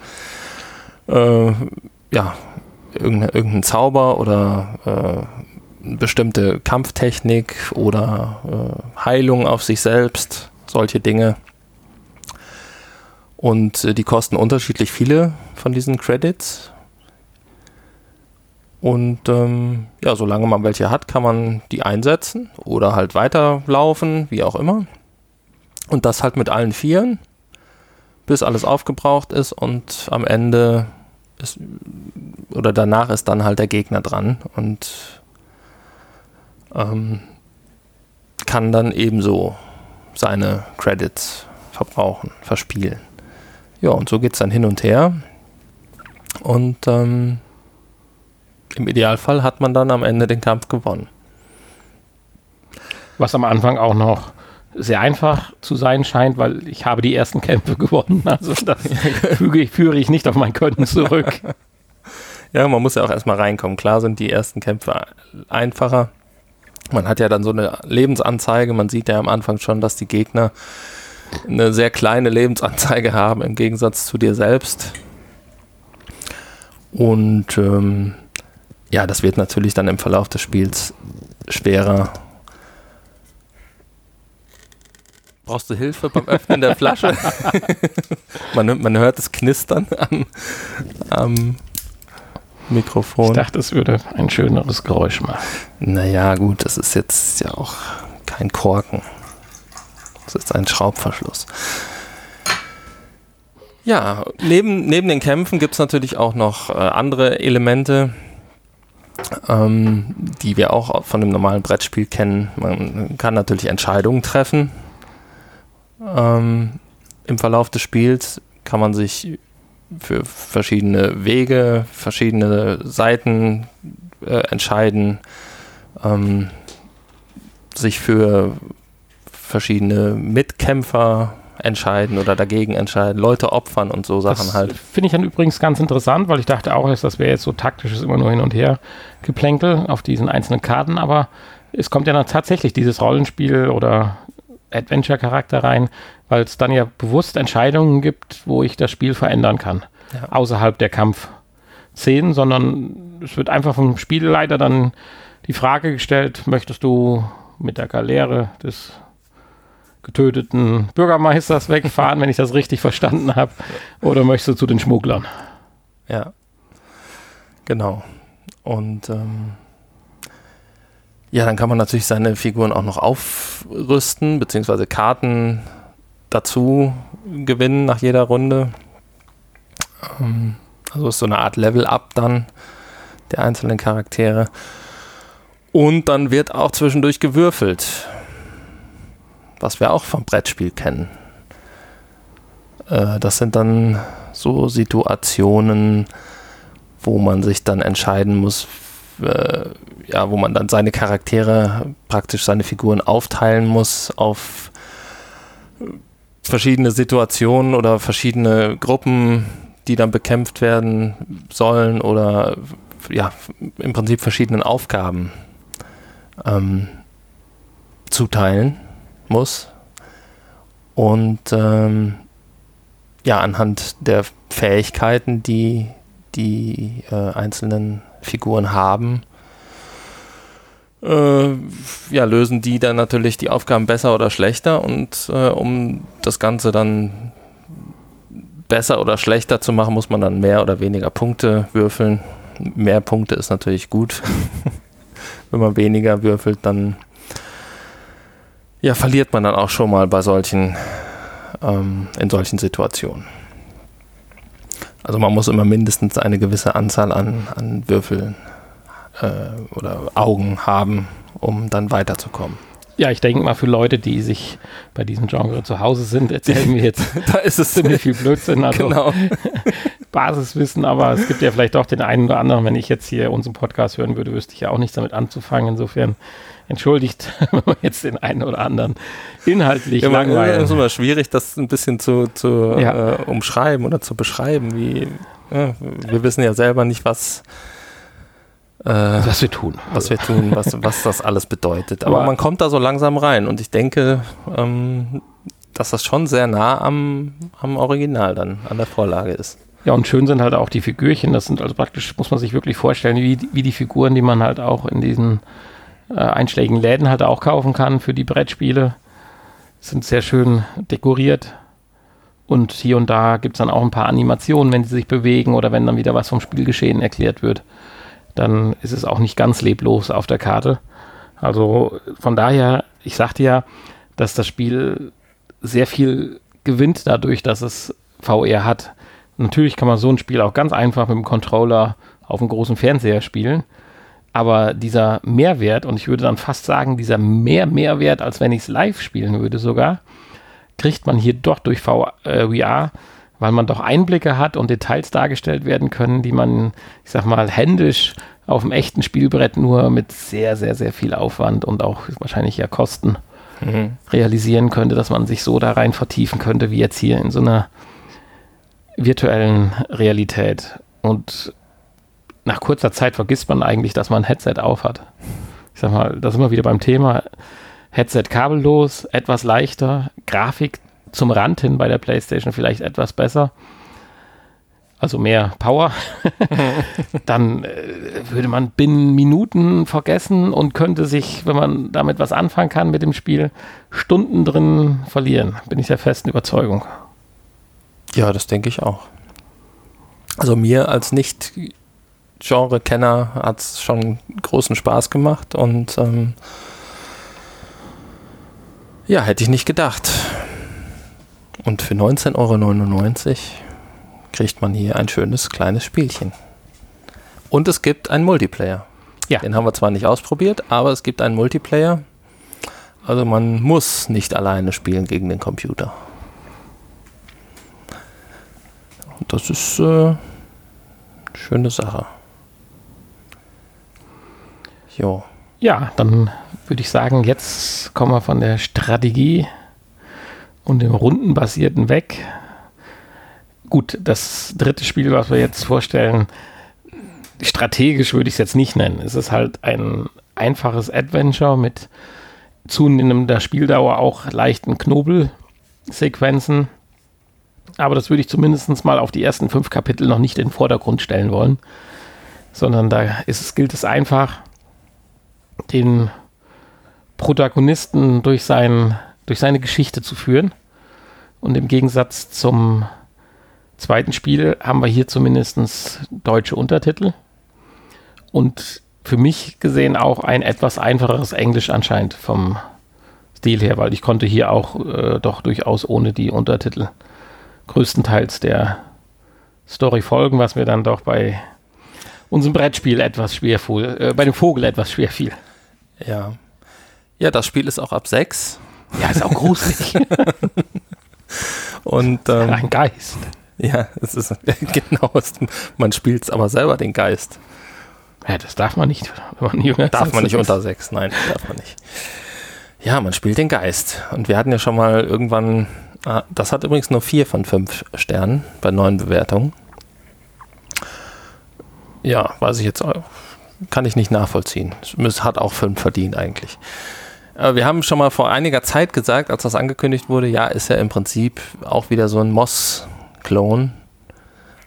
äh, ja, irgendein, irgendein Zauber oder äh, bestimmte Kampftechnik oder äh, Heilung auf sich selbst, solche Dinge. Und äh, die kosten unterschiedlich viele von diesen Credits. Und ähm, ja, solange man welche hat, kann man die einsetzen oder halt weiterlaufen, wie auch immer. Und das halt mit allen Vieren, bis alles aufgebraucht ist und am Ende ist, oder danach ist dann halt der Gegner dran und ähm, kann dann ebenso seine Credits verbrauchen, verspielen. Ja, und so geht es dann hin und her. Und ähm, im Idealfall hat man dann am Ende den Kampf gewonnen. Was am Anfang auch noch sehr einfach zu sein scheint, weil ich habe die ersten Kämpfe gewonnen. Also das füge ich, führe ich nicht auf mein Können zurück. Ja, man muss ja auch erstmal reinkommen. Klar sind die ersten Kämpfe einfacher. Man hat ja dann so eine Lebensanzeige. Man sieht ja am Anfang schon, dass die Gegner eine sehr kleine Lebensanzeige haben im Gegensatz zu dir selbst. Und ähm, ja, das wird natürlich dann im Verlauf des Spiels schwerer. Brauchst du Hilfe beim Öffnen der Flasche? man, man, hört das Knistern am, am Mikrofon. Ich dachte, es würde ein schöneres Geräusch machen. Naja, gut, das ist jetzt ja auch kein Korken. Das ist ein Schraubverschluss. Ja, neben, neben den Kämpfen gibt es natürlich auch noch äh, andere Elemente, ähm, die wir auch von dem normalen Brettspiel kennen. Man kann natürlich Entscheidungen treffen. Ähm, Im Verlauf des Spiels kann man sich für verschiedene Wege, verschiedene Seiten äh, entscheiden, ähm, sich für verschiedene Mitkämpfer entscheiden oder dagegen entscheiden, Leute opfern und so Sachen das halt. Finde ich dann übrigens ganz interessant, weil ich dachte auch, das wäre jetzt so taktisches immer nur hin und her geplänkel auf diesen einzelnen Karten, aber es kommt ja dann tatsächlich dieses Rollenspiel oder Adventure-Charakter rein, weil es dann ja bewusst Entscheidungen gibt, wo ich das Spiel verändern kann, ja. außerhalb der Kampfszenen, sondern es wird einfach vom Spielleiter dann die Frage gestellt, möchtest du mit der Galeere des getöteten Bürgermeisters wegfahren, wenn ich das richtig verstanden habe, oder möchtest du zu den Schmugglern? Ja, genau. Und ähm, ja, dann kann man natürlich seine Figuren auch noch aufrüsten, beziehungsweise Karten dazu gewinnen nach jeder Runde. Ähm, also ist so eine Art Level-Up dann der einzelnen Charaktere. Und dann wird auch zwischendurch gewürfelt was wir auch vom Brettspiel kennen. Äh, das sind dann so Situationen, wo man sich dann entscheiden muss, äh, ja, wo man dann seine Charaktere, praktisch seine Figuren aufteilen muss auf verschiedene Situationen oder verschiedene Gruppen, die dann bekämpft werden sollen oder ja, im Prinzip verschiedenen Aufgaben ähm, zuteilen muss. Und ähm, ja, anhand der Fähigkeiten, die die äh, einzelnen Figuren haben, äh, ja, lösen die dann natürlich die Aufgaben besser oder schlechter. Und äh, um das Ganze dann besser oder schlechter zu machen, muss man dann mehr oder weniger Punkte würfeln. Mehr Punkte ist natürlich gut. Wenn man weniger würfelt, dann ja, verliert man dann auch schon mal bei solchen, ähm, in solchen Situationen. Also man muss immer mindestens eine gewisse Anzahl an, an Würfeln äh, oder Augen haben, um dann weiterzukommen. Ja, ich denke mal für Leute, die sich bei diesem Genre zu Hause sind, erzählen wir jetzt da ist es ziemlich viel Blödsinn. Also genau. Basiswissen, aber es gibt ja vielleicht doch den einen oder anderen, wenn ich jetzt hier unseren Podcast hören würde, wüsste ich ja auch nichts damit anzufangen. Insofern entschuldigt, wenn man jetzt den einen oder anderen inhaltlich ja, langweilen. Es ist immer schwierig, das ein bisschen zu, zu Ja. äh, umschreiben oder zu beschreiben. Wie, ja, wir wissen ja selber nicht, was, äh, Was wir tun. was wir tun, was, was das alles bedeutet. Aber, Aber- man kommt da so langsam rein und ich denke, ähm, dass das schon sehr nah am, am Original dann, an der Vorlage ist. Ja, und schön sind halt auch die Figürchen. Das sind also praktisch, muss man sich wirklich vorstellen, wie, wie die Figuren, die man halt auch in diesen äh, einschlägigen Läden halt auch kaufen kann für die Brettspiele. Sind sehr schön dekoriert. Und hier und da gibt es dann auch ein paar Animationen, wenn sie sich bewegen oder wenn dann wieder was vom Spielgeschehen erklärt wird. Dann ist es auch nicht ganz leblos auf der Karte. Also von daher, ich sagte ja, dass das Spiel sehr viel gewinnt dadurch, dass es VR hat. Natürlich kann man so ein Spiel auch ganz einfach mit dem Controller auf einem großen Fernseher spielen. Aber dieser Mehrwert, und ich würde dann fast sagen, dieser mehr Mehrwert, als wenn ich es live spielen würde sogar, kriegt man hier doch durch VR, äh, VR, weil man doch Einblicke hat und Details dargestellt werden können, die man, ich sag mal, händisch auf dem echten Spielbrett nur mit sehr, sehr, sehr viel Aufwand und auch wahrscheinlich ja Kosten realisieren könnte, dass man sich so da rein vertiefen könnte, wie jetzt hier in so einer virtuellen Realität. Und nach kurzer Zeit vergisst man eigentlich, dass man ein Headset aufhat. Ich sag mal, da sind wir wieder beim Thema. Headset kabellos, etwas leichter, Grafik zum Rand hin bei der PlayStation vielleicht etwas besser. Also mehr Power. Dann äh, würde man binnen Minuten vergessen und könnte sich, wenn man damit was anfangen kann mit dem Spiel, Stunden drin verlieren. Bin ich der festen Überzeugung. Ja, das denke ich auch. Also mir als Nicht-Genre-Kenner hat es schon großen Spaß gemacht und ähm, ja, hätte ich nicht gedacht. Und für 19,99 Euro kriegt man hier ein schönes kleines Spielchen. Und es gibt einen Multiplayer. Ja. Den haben wir zwar nicht ausprobiert, aber es gibt einen Multiplayer. Also man muss nicht alleine spielen gegen den Computer. Und das ist äh, eine schöne Sache. Jo. Ja, dann würde ich sagen, jetzt kommen wir von der Strategie und dem Rundenbasierten weg. Gut, das dritte Spiel, was wir jetzt vorstellen, strategisch würde ich es jetzt nicht nennen. Es ist halt ein einfaches Adventure mit zunehmender Spieldauer, auch leichten Knobelsequenzen. Aber das würde ich zumindest mal auf die ersten fünf Kapitel noch nicht in den Vordergrund stellen wollen, sondern da ist gilt es einfach, den Protagonisten durch, sein, durch seine Geschichte zu führen. Und im Gegensatz zum zweiten Spiel haben wir hier zumindest deutsche Untertitel. Und für mich gesehen auch ein etwas einfacheres Englisch anscheinend vom Stil her, weil ich konnte hier auch äh, doch durchaus ohne die Untertitel größtenteils der Story folgen, was mir dann doch bei unserem Brettspiel etwas schwer fiel, äh, bei dem Vogel etwas schwer fiel. Ja. Ja, das Spiel ist auch ab 6. Ja, ist auch gruselig. Und ähm, Ein Geist. ja, es ist genau, es, man spielt aber selber den Geist. Ja, das darf man nicht, wenn man jünger ist Darf man nicht sechs. unter 6, nein, darf man nicht. Ja, man spielt den Geist. Und wir hatten ja schon mal irgendwann, ah, das hat übrigens nur 4 von 5 Sternen bei neuen Bewertungen. Ja, weiß ich jetzt, auch- kann ich nicht nachvollziehen. Es hat auch 5 verdient eigentlich. Wir haben schon mal vor einiger Zeit gesagt, als das angekündigt wurde, ja, ist ja im Prinzip auch wieder so ein Moss-Klon.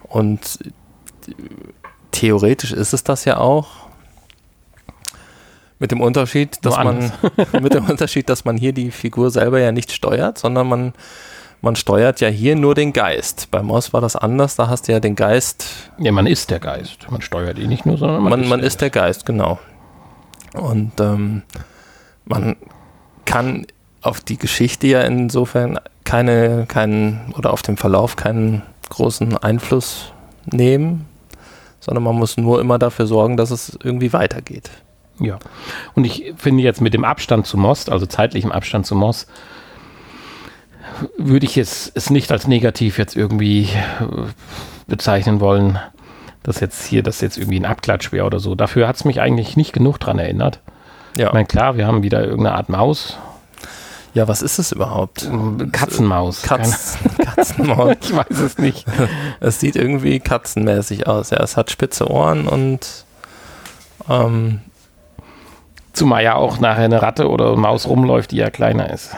Und theoretisch ist es das ja auch. Mit dem Unterschied, dass man mit dem Unterschied, dass man hier die Figur selber ja nicht steuert, sondern man, man steuert ja hier nur den Geist. Bei Moss war das anders, da hast du ja den Geist Ja, man ist der Geist. Man steuert ihn nicht nur, sondern man, man, ist, man der ist der Geist, genau. Und ähm, man kann auf die Geschichte ja insofern keine, keinen oder auf den Verlauf keinen großen Einfluss nehmen, sondern man muss nur immer dafür sorgen, dass es irgendwie weitergeht. Ja. Und ich finde jetzt mit dem Abstand zu Most, also zeitlichem Abstand zu Moss, würde ich es, es nicht als negativ jetzt irgendwie äh, bezeichnen wollen, dass jetzt hier das jetzt irgendwie ein Abklatsch wäre oder so. Dafür hat es mich eigentlich nicht genug dran erinnert. Ja. Ich meine, klar, wir haben wieder irgendeine Art Maus. Ja, was ist es überhaupt? Katzenmaus. Katz, Katzenmaus. ich weiß es nicht. Es sieht irgendwie katzenmäßig aus. Ja, es hat spitze Ohren und ähm, Zumal ja auch nachher eine Ratte oder Maus rumläuft, die ja kleiner ist.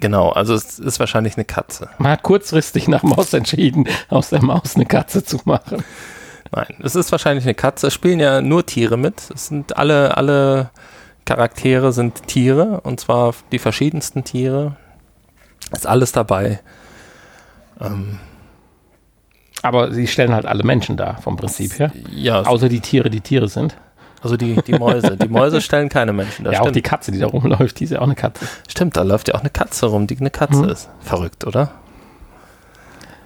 Genau, also es ist wahrscheinlich eine Katze. Man hat kurzfristig nach Maus entschieden, aus der Maus eine Katze zu machen. Nein, es ist wahrscheinlich eine Katze. Es spielen ja nur Tiere mit. Es sind alle, alle Charaktere sind Tiere und zwar die verschiedensten Tiere. Ist alles dabei. Ähm, Aber sie stellen halt alle Menschen dar, vom Prinzip her. ja, Außer die Tiere, die Tiere sind. Also die, die Mäuse. Die Mäuse stellen keine Menschen dar. ja, auch stimmt. die Katze, die da rumläuft, die ist ja auch eine Katze. stimmt, da läuft ja auch eine Katze rum, die eine Katze Mhm. ist. Verrückt, oder?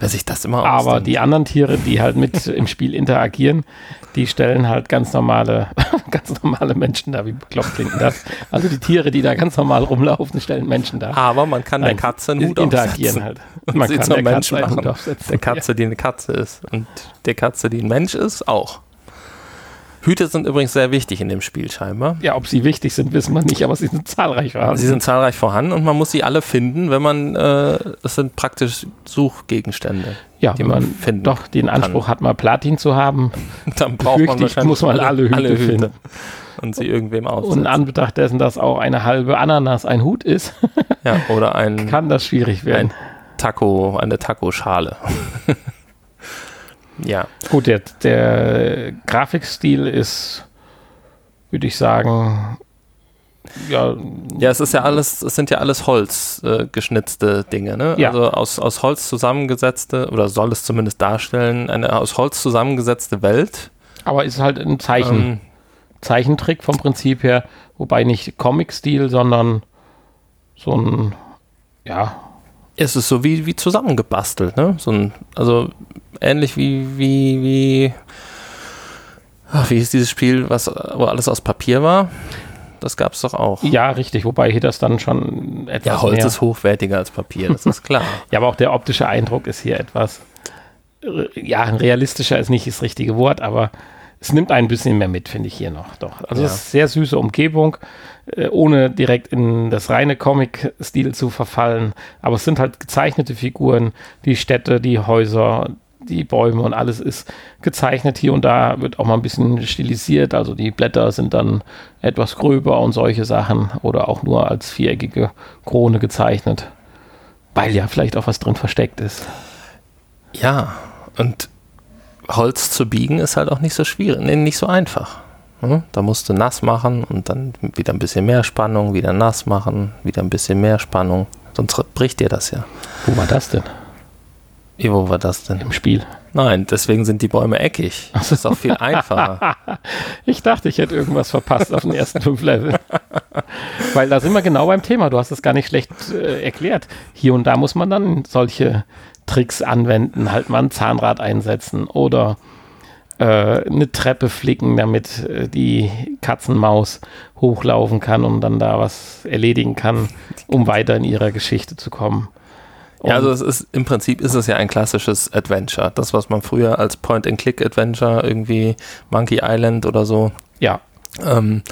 Wer sich das immer Aber ausdenkt. die anderen Tiere, die halt mit im Spiel interagieren, die stellen halt ganz normale, ganz normale Menschen dar. Wie bekloppt klingt das? Also die Tiere, die da ganz normal rumlaufen, stellen Menschen dar. Aber man kann der Nein, Katze einen Hut interagieren aufsetzen. halt. Und Man kann der Menschen Katze einen Hut machen. aufsetzen. Der Katze, die eine Katze ist. Und der Katze, die ein Mensch ist, auch. Hüte sind übrigens sehr wichtig in dem Spiel scheinbar. Ja, ob sie wichtig sind, wissen wir nicht, aber sie sind zahlreich vorhanden. Sie sind zahlreich vorhanden und man muss sie alle finden, wenn man, äh, das sind praktisch Suchgegenstände. ja, die wenn man man finden doch den Anspruch hat, mal Platin zu haben. Dann braucht man ich, wahrscheinlich muss man alle Hüte finden. und sie irgendwem Und in aussetzen. Anbetracht dessen, dass auch eine halbe Ananas ein Hut ist, ja, oder ein kann das schwierig werden. Taco, eine Taco-Schale. ja, Gut, der, der Grafikstil ist, würde ich sagen, ja, Ja, es ist ja alles, es sind ja alles Holz äh, geschnitzte Dinge, ne? Ja. Also aus, aus Holz zusammengesetzte, oder soll es zumindest darstellen, eine aus Holz zusammengesetzte Welt. aber ist halt ein Zeichen, Ähm, Zeichentrick vom Prinzip her, wobei nicht Comic-Stil, sondern so ein, ja, es ist so wie, wie zusammengebastelt, ne? So ein, also ähnlich wie, wie, wie, ach, wie hieß dieses Spiel, was, wo alles aus Papier war? Das gab es doch auch. ja, richtig, wobei hier das dann schon etwas Ja, Holz mehr, ist hochwertiger als Papier, das ist klar. ja, aber auch der optische Eindruck ist hier etwas, ja, realistischer ist nicht das richtige Wort, aber es nimmt ein bisschen mehr mit, finde ich hier noch, doch. Also Ja. es ist sehr süße Umgebung, äh, ohne direkt in das reine Comic-Stil zu verfallen, aber es sind halt gezeichnete Figuren, die Städte, die Häuser, die Bäume und alles ist gezeichnet. Hier und da wird auch mal ein bisschen stilisiert, also die Blätter sind dann etwas gröber und solche Sachen oder auch nur als viereckige Krone gezeichnet, weil ja vielleicht auch was drin versteckt ist. Ja, und Holz zu biegen ist halt auch nicht so schwierig, nee, nicht so einfach. Hm? Da musst du nass machen und dann wieder ein bisschen mehr Spannung, wieder nass machen, wieder ein bisschen mehr Spannung. Sonst bricht dir das ja. Wo war das denn Wie, wo war das denn? im Spiel? Nein, deswegen sind die Bäume eckig. Das ist auch viel einfacher. Ich dachte, ich hätte irgendwas verpasst auf den ersten fünf Leveln. Weil da sind wir genau beim Thema. Du hast es gar nicht schlecht äh, erklärt. Hier und da muss man dann solche Tricks anwenden, halt mal ein Zahnrad einsetzen oder äh, eine Treppe flicken, damit äh, die Katzenmaus hochlaufen kann und dann da was erledigen kann, um weiter in ihrer Geschichte zu kommen. Ja, Und- also es ist im Prinzip ist es ja ein klassisches Adventure. Das, was man früher als Point-and-Click-Adventure irgendwie Monkey Island oder so ja, Ähm,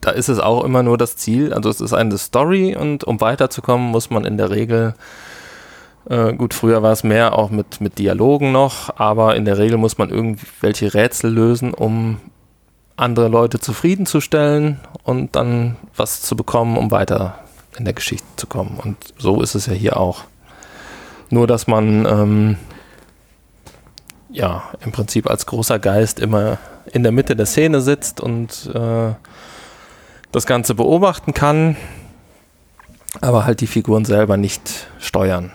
da ist es auch immer nur das Ziel. Also es ist eine Story und um weiterzukommen, muss man in der Regel, äh, gut, früher war es mehr auch mit, mit Dialogen noch, aber in der Regel muss man irgendwelche Rätsel lösen, um andere Leute zufriedenzustellen und dann was zu bekommen, um weiter in der Geschichte zu kommen. Und so ist es ja hier auch. Nur, dass man ähm, ja im Prinzip als großer Geist immer in der Mitte der Szene sitzt und äh, das Ganze beobachten kann, aber halt die Figuren selber nicht steuern.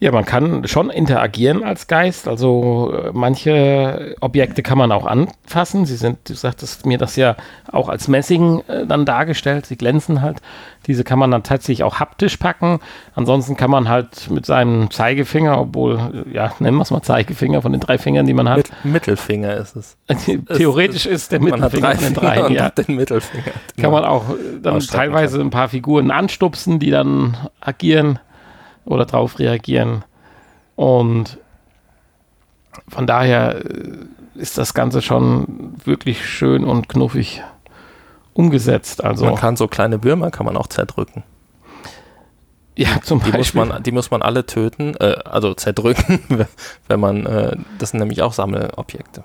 Ja, man kann schon interagieren als Geist. Also äh, manche Objekte kann man auch anfassen. Sie sind, du sagtest mir das ja auch als Messing äh, dann dargestellt. Sie glänzen halt. Diese kann man dann tatsächlich auch haptisch packen. Ansonsten kann man halt mit seinem Zeigefinger, obwohl, äh, ja, nennen wir es mal Zeigefinger von den drei Fingern, die man hat. Mit, Mittelfinger ist es. Theoretisch ist der Man hat Mittelfinger drei von den Finger drei. und Ja. den Mittelfinger. Kann man auch äh, dann teilweise ein paar Figuren anstupsen, die dann agieren oder drauf reagieren. Und von daher äh, ist das Ganze schon wirklich schön und knuffig umgesetzt. Also man kann so kleine Würmer kann man auch zerdrücken. Ja, zum die Beispiel. Muss man, die muss man alle töten, äh, also zerdrücken, wenn man, äh, das sind nämlich auch Sammelobjekte.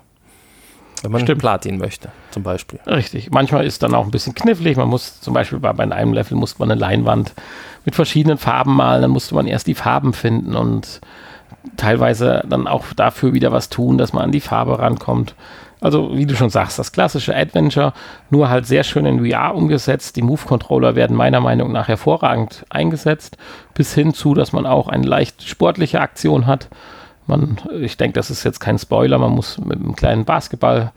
Wenn man Stimmt. Platin möchte, zum Beispiel. Richtig. Manchmal ist dann auch ein bisschen knifflig. Man muss zum Beispiel bei, bei einem Level musste man eine Leinwand mit verschiedenen Farben malen. Dann musste man erst die Farben finden und teilweise dann auch dafür wieder was tun, dass man an die Farbe rankommt. Also, wie du schon sagst, das klassische Adventure, nur halt sehr schön in VR umgesetzt. Die Move-Controller werden meiner Meinung nach hervorragend eingesetzt, bis hin zu, dass man auch eine leicht sportliche Aktion hat. Man, ich denke, das ist jetzt kein Spoiler, man muss mit einem kleinen Basketball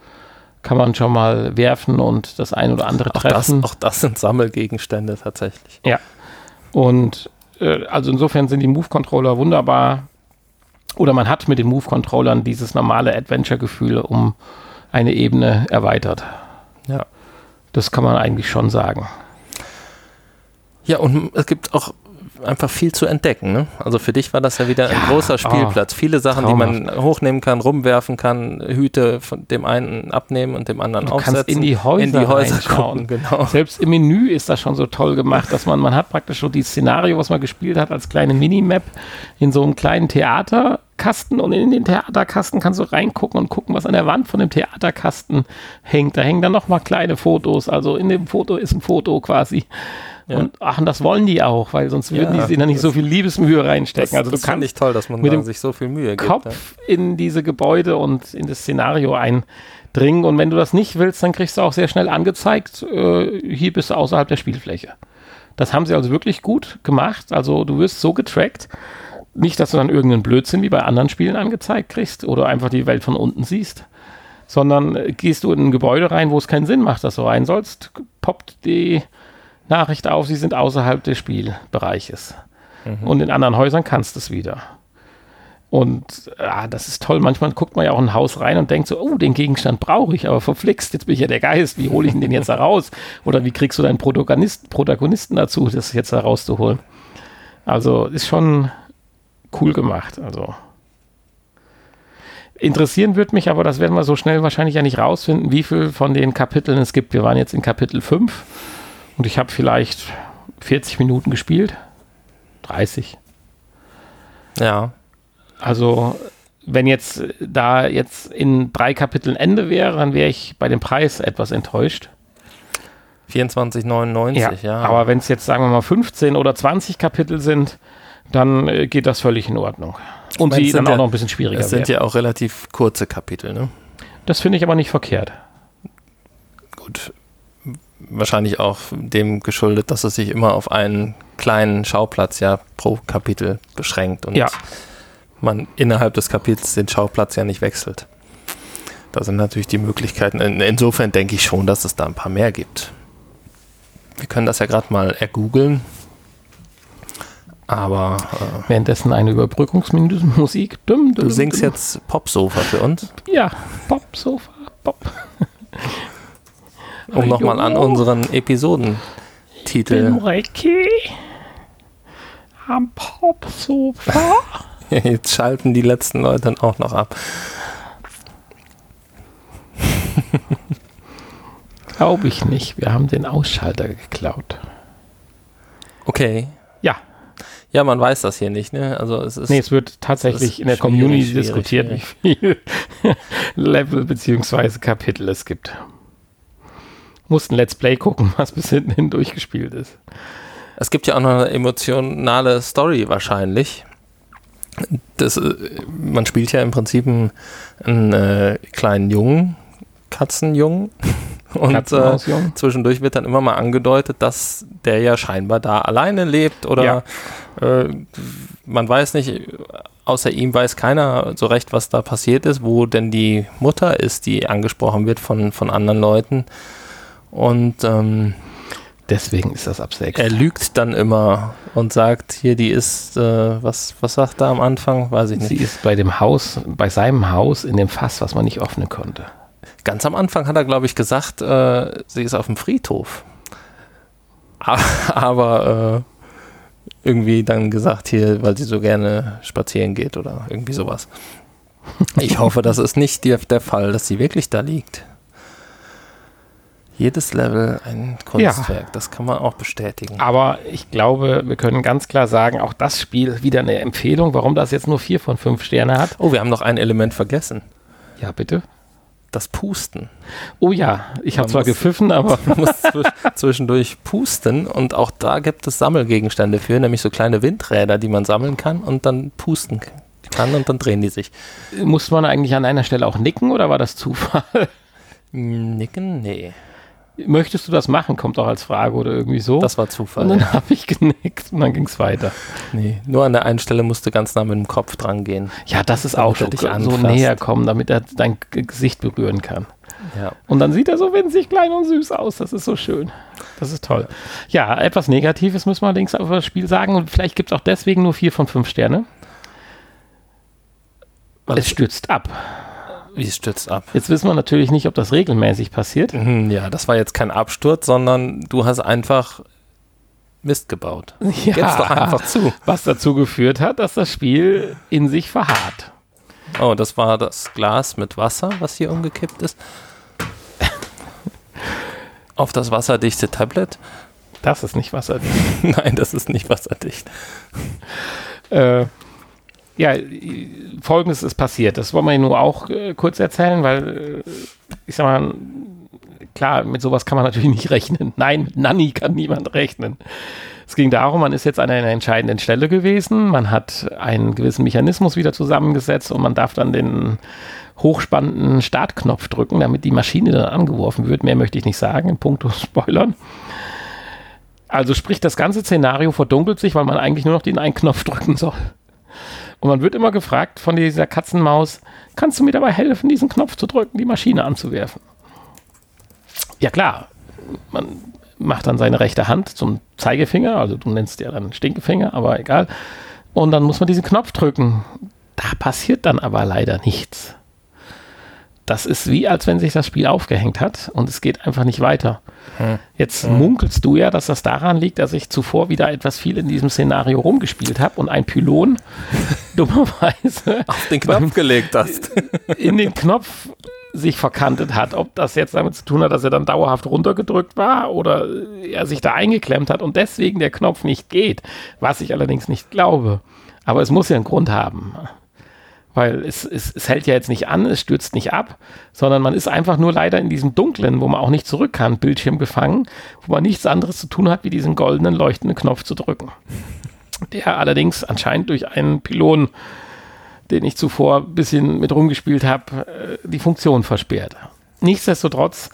kann man schon mal werfen und das ein oder andere Auch das, treffen. auch das sind Sammelgegenstände tatsächlich. Ja. Und äh, also insofern sind die Move-Controller wunderbar. Oder man hat mit den Move-Controllern dieses normale Adventure-Gefühl um eine Ebene erweitert. Ja. Das kann man eigentlich schon sagen. Ja, und es gibt auch einfach viel zu entdecken. Ne? Also für dich war das ja wieder ein Ja, großer Spielplatz. Viele Sachen, die man hochnehmen kann, rumwerfen kann, Hüte von dem einen abnehmen und dem anderen Du aufsetzen. kannst in die Häuser, in die Häuser gucken, genau. Selbst im Menü ist das schon so toll gemacht, dass man, man hat praktisch so dieses Szenario, was man gespielt hat, als kleine Minimap in so einem kleinen Theaterkasten und in den Theaterkasten kannst du reingucken und gucken, was an der Wand von dem Theaterkasten hängt. Da hängen dann nochmal kleine Fotos, also in dem Foto ist ein Foto quasi. Ja. Und ach, und das wollen die auch, weil sonst würden Ja, die sich da nicht so viel Liebesmühe reinstecken. Das, also das kannst ich toll, dass man mit dem sich so viel Mühe gibt. Kopf in diese Gebäude und in das Szenario eindringen. Und wenn du das nicht willst, dann kriegst du auch sehr schnell angezeigt, äh, hier bist du außerhalb der Spielfläche. Das haben sie also wirklich gut gemacht. Also du wirst so getrackt. Nicht, dass du dann irgendeinen Blödsinn wie bei anderen Spielen angezeigt kriegst oder einfach die Welt von unten siehst, sondern gehst du in ein Gebäude rein, wo es keinen Sinn macht, dass du rein sollst, poppt die Nachricht auf, sie sind außerhalb des Spielbereiches. Und in anderen Häusern kannst du es wieder. Und ah, das ist toll. Manchmal guckt man ja auch in ein Haus rein und denkt so, oh, den Gegenstand brauche ich, aber verflixt, jetzt bin ich ja der Geist, wie hole ich denn den jetzt da raus? Oder wie kriegst du deinen Protagonist, Protagonisten dazu, das jetzt da rauszuholen? Also ist schon cool gemacht. Also interessieren wird mich, aber das werden wir so schnell wahrscheinlich ja nicht rausfinden, wie viel von den Kapiteln es gibt. Wir waren jetzt in Kapitel 5 und ich habe vielleicht 40 Minuten gespielt. 30. Ja. Also, wenn jetzt da jetzt in drei Kapiteln Ende wäre, dann wäre ich bei dem Preis etwas enttäuscht. 24,99, ja. Aber wenn es jetzt, sagen wir mal, 15 oder 20 Kapitel sind, dann äh, geht das völlig in Ordnung. Und es dann sind auch ja- noch ein bisschen schwieriger es sind werden. ja auch relativ kurze Kapitel, ne? Das finde ich aber nicht verkehrt. Gut. Wahrscheinlich auch dem geschuldet, dass es sich immer auf einen kleinen Schauplatz ja pro Kapitel beschränkt und Ja. man innerhalb des Kapitels den Schauplatz ja nicht wechselt. Da sind natürlich die Möglichkeiten. In, insofern denke ich schon, dass es da ein paar mehr gibt. Wir können das ja gerade mal ergoogeln. Aber äh, Währenddessen eine Überbrückungsmusik. Dum, dum, du singst dum. jetzt Popsofa für uns, Ja, Pop, Sofa, Pop. Um nochmal an unseren Episodentitel. bin Ricky am Popsofa. Jetzt schalten die letzten Leute dann auch noch ab. Glaube ich nicht. Wir haben den Ausschalter geklaut. Okay. Ja, Ja, man weiß das hier nicht, ne? Also es ist. nee, es wird tatsächlich ist in der Community diskutiert, wie viel Level bzw. Kapitel es gibt. Mussten Let's Play gucken, was bis hinten hin durchgespielt ist. Es gibt ja auch noch eine emotionale Story wahrscheinlich. Das, äh, man spielt ja im Prinzip einen, einen äh, kleinen Jungen, Katzenjungen. Und äh, zwischendurch wird dann immer mal angedeutet, dass der ja scheinbar da alleine lebt oder äh, man weiß nicht, außer ihm weiß keiner so recht, was da passiert ist, wo denn die Mutter ist, die angesprochen wird von, von anderen Leuten. Und ähm, Deswegen ist das ab 6. er lügt dann immer und sagt, hier, die ist, äh, was, was sagt er am Anfang? Weiß ich nicht. Sie ist bei dem Haus, bei seinem Haus in dem Fass, was man nicht öffnen konnte. Ganz am Anfang hat er, glaube ich, gesagt, äh, sie ist auf dem Friedhof. Aber irgendwie dann gesagt hier, weil sie so gerne spazieren geht oder irgendwie sowas. Ich hoffe, das ist nicht der, der Fall, dass sie wirklich da liegt. Jedes Level ein Kunstwerk, ja. das kann man auch bestätigen. Aber ich glaube, wir können ganz klar sagen, auch das Spiel wieder eine Empfehlung, warum das jetzt nur vier von fünf Sterne hat. Oh, wir haben noch ein Element vergessen. Ja, bitte. Das Pusten. Oh ja, ich habe zwar gepfiffen, aber. Man muss zwischendurch pusten und auch da gibt es Sammelgegenstände für, nämlich so kleine Windräder, die man sammeln kann und dann pusten kann und dann drehen die sich. Muss man eigentlich an einer Stelle auch nicken oder war das Zufall? Nicken? Nee. Möchtest du das machen? Kommt auch als Frage oder irgendwie so. Das war Zufall. Und dann ja. habe ich genickt und dann ging es weiter. Nee, nur an der einen Stelle musst du ganz nah mit dem Kopf dran gehen. Ja, das ist auch schon so näher kommen, damit er dein Gesicht berühren kann. Ja. Und dann sieht er so winzig klein und süß aus. Das ist so schön. Das ist toll. Ja, etwas Negatives müssen wir allerdings über das Spiel sagen. Und vielleicht gibt es auch deswegen nur vier von fünf Sterne. Weil es stürzt ab. Wie stürzt ab. Jetzt wissen wir natürlich nicht, ob das regelmäßig passiert. Mhm, ja, das war jetzt kein Absturz, sondern du hast einfach Mist gebaut. Ja, Gib's doch einfach zu. Was dazu geführt hat, dass das Spiel in sich verharrt. Oh, das war das Glas mit Wasser, was hier umgekippt ist. Auf das wasserdichte Tablet. Das ist nicht wasserdicht. Nein, das ist nicht wasserdicht. äh, ja, folgendes ist passiert. Das wollen wir nur auch äh, kurz erzählen, weil äh, ich sag mal, klar, mit sowas kann man natürlich nicht rechnen. Nein, mit Nanny kann niemand rechnen. Es ging darum, man ist jetzt an einer entscheidenden Stelle gewesen, man hat einen gewissen Mechanismus wieder zusammengesetzt und man darf dann den hochspannenden Startknopf drücken, damit die Maschine dann angeworfen wird. Mehr möchte ich nicht sagen, in puncto Spoilern. Also sprich, das ganze Szenario verdunkelt sich, weil man eigentlich nur noch den einen Knopf drücken soll. Und man wird immer gefragt von dieser Katzenmaus, kannst du mir dabei helfen, diesen Knopf zu drücken, die Maschine anzuwerfen? Ja klar, man macht dann seine rechte Hand zum Zeigefinger, also du nennst ja dann Stinkefinger, aber egal. Und dann muss man diesen Knopf drücken. Da passiert dann aber leider nichts. Das ist wie, als wenn sich das Spiel aufgehängt hat und es geht einfach nicht weiter. Hm. Jetzt hm. munkelst du ja, dass das daran liegt, dass ich zuvor wieder etwas viel in diesem Szenario rumgespielt habe und ein Pylon dummerweise auf den Knopf gelegt hast. in den Knopf sich verkantet hat. Ob das jetzt damit zu tun hat, dass er dann dauerhaft runtergedrückt war oder er sich da eingeklemmt hat und deswegen der Knopf nicht geht, was ich allerdings nicht glaube. Aber es muss ja einen Grund haben weil es, es, es hält ja jetzt nicht an, es stürzt nicht ab, sondern man ist einfach nur leider in diesem dunklen, wo man auch nicht zurück kann, Bildschirm gefangen, wo man nichts anderes zu tun hat, wie diesen goldenen leuchtenden Knopf zu drücken. Der allerdings anscheinend durch einen Pylon, den ich zuvor ein bisschen mit rumgespielt habe, äh, die Funktion versperrt. Nichtsdestotrotz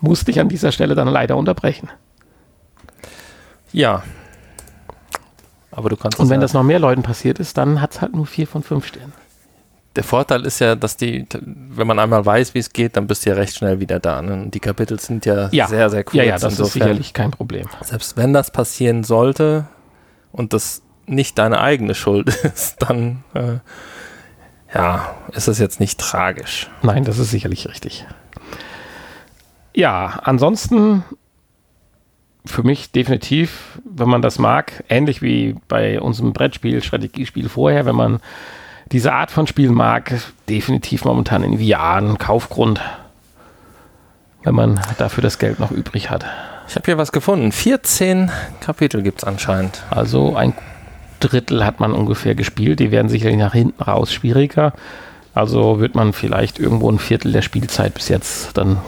musste ich an dieser Stelle dann leider unterbrechen. Ja. Aber du kannst Und wenn das noch mehr Leuten passiert ist, dann hat es halt nur vier von fünf Sternen der Vorteil ist ja, dass die, wenn man einmal weiß, wie es geht, dann bist du ja recht schnell wieder da. Ne? Die Kapitel sind ja, ja, sehr, sehr kurz. Ja, ja, das Insofern, ist sicherlich kein Problem. Selbst wenn das passieren sollte und das nicht deine eigene Schuld ist, dann äh, ja, ist es jetzt nicht tragisch. Nein, das ist sicherlich richtig. Ja, ansonsten für mich definitiv, wenn man das mag, ähnlich wie bei unserem Brettspiel, Strategiespiel vorher, wenn man diese Art von Spiel mag, definitiv momentan in VR ein Kaufgrund, wenn man dafür das Geld noch übrig hat. Ich habe hier was gefunden. 14 Kapitel gibt es anscheinend. Also ein Drittel hat man ungefähr gespielt. Die werden sicherlich nach hinten raus schwieriger. Also wird man vielleicht irgendwo ein Viertel der Spielzeit bis jetzt dann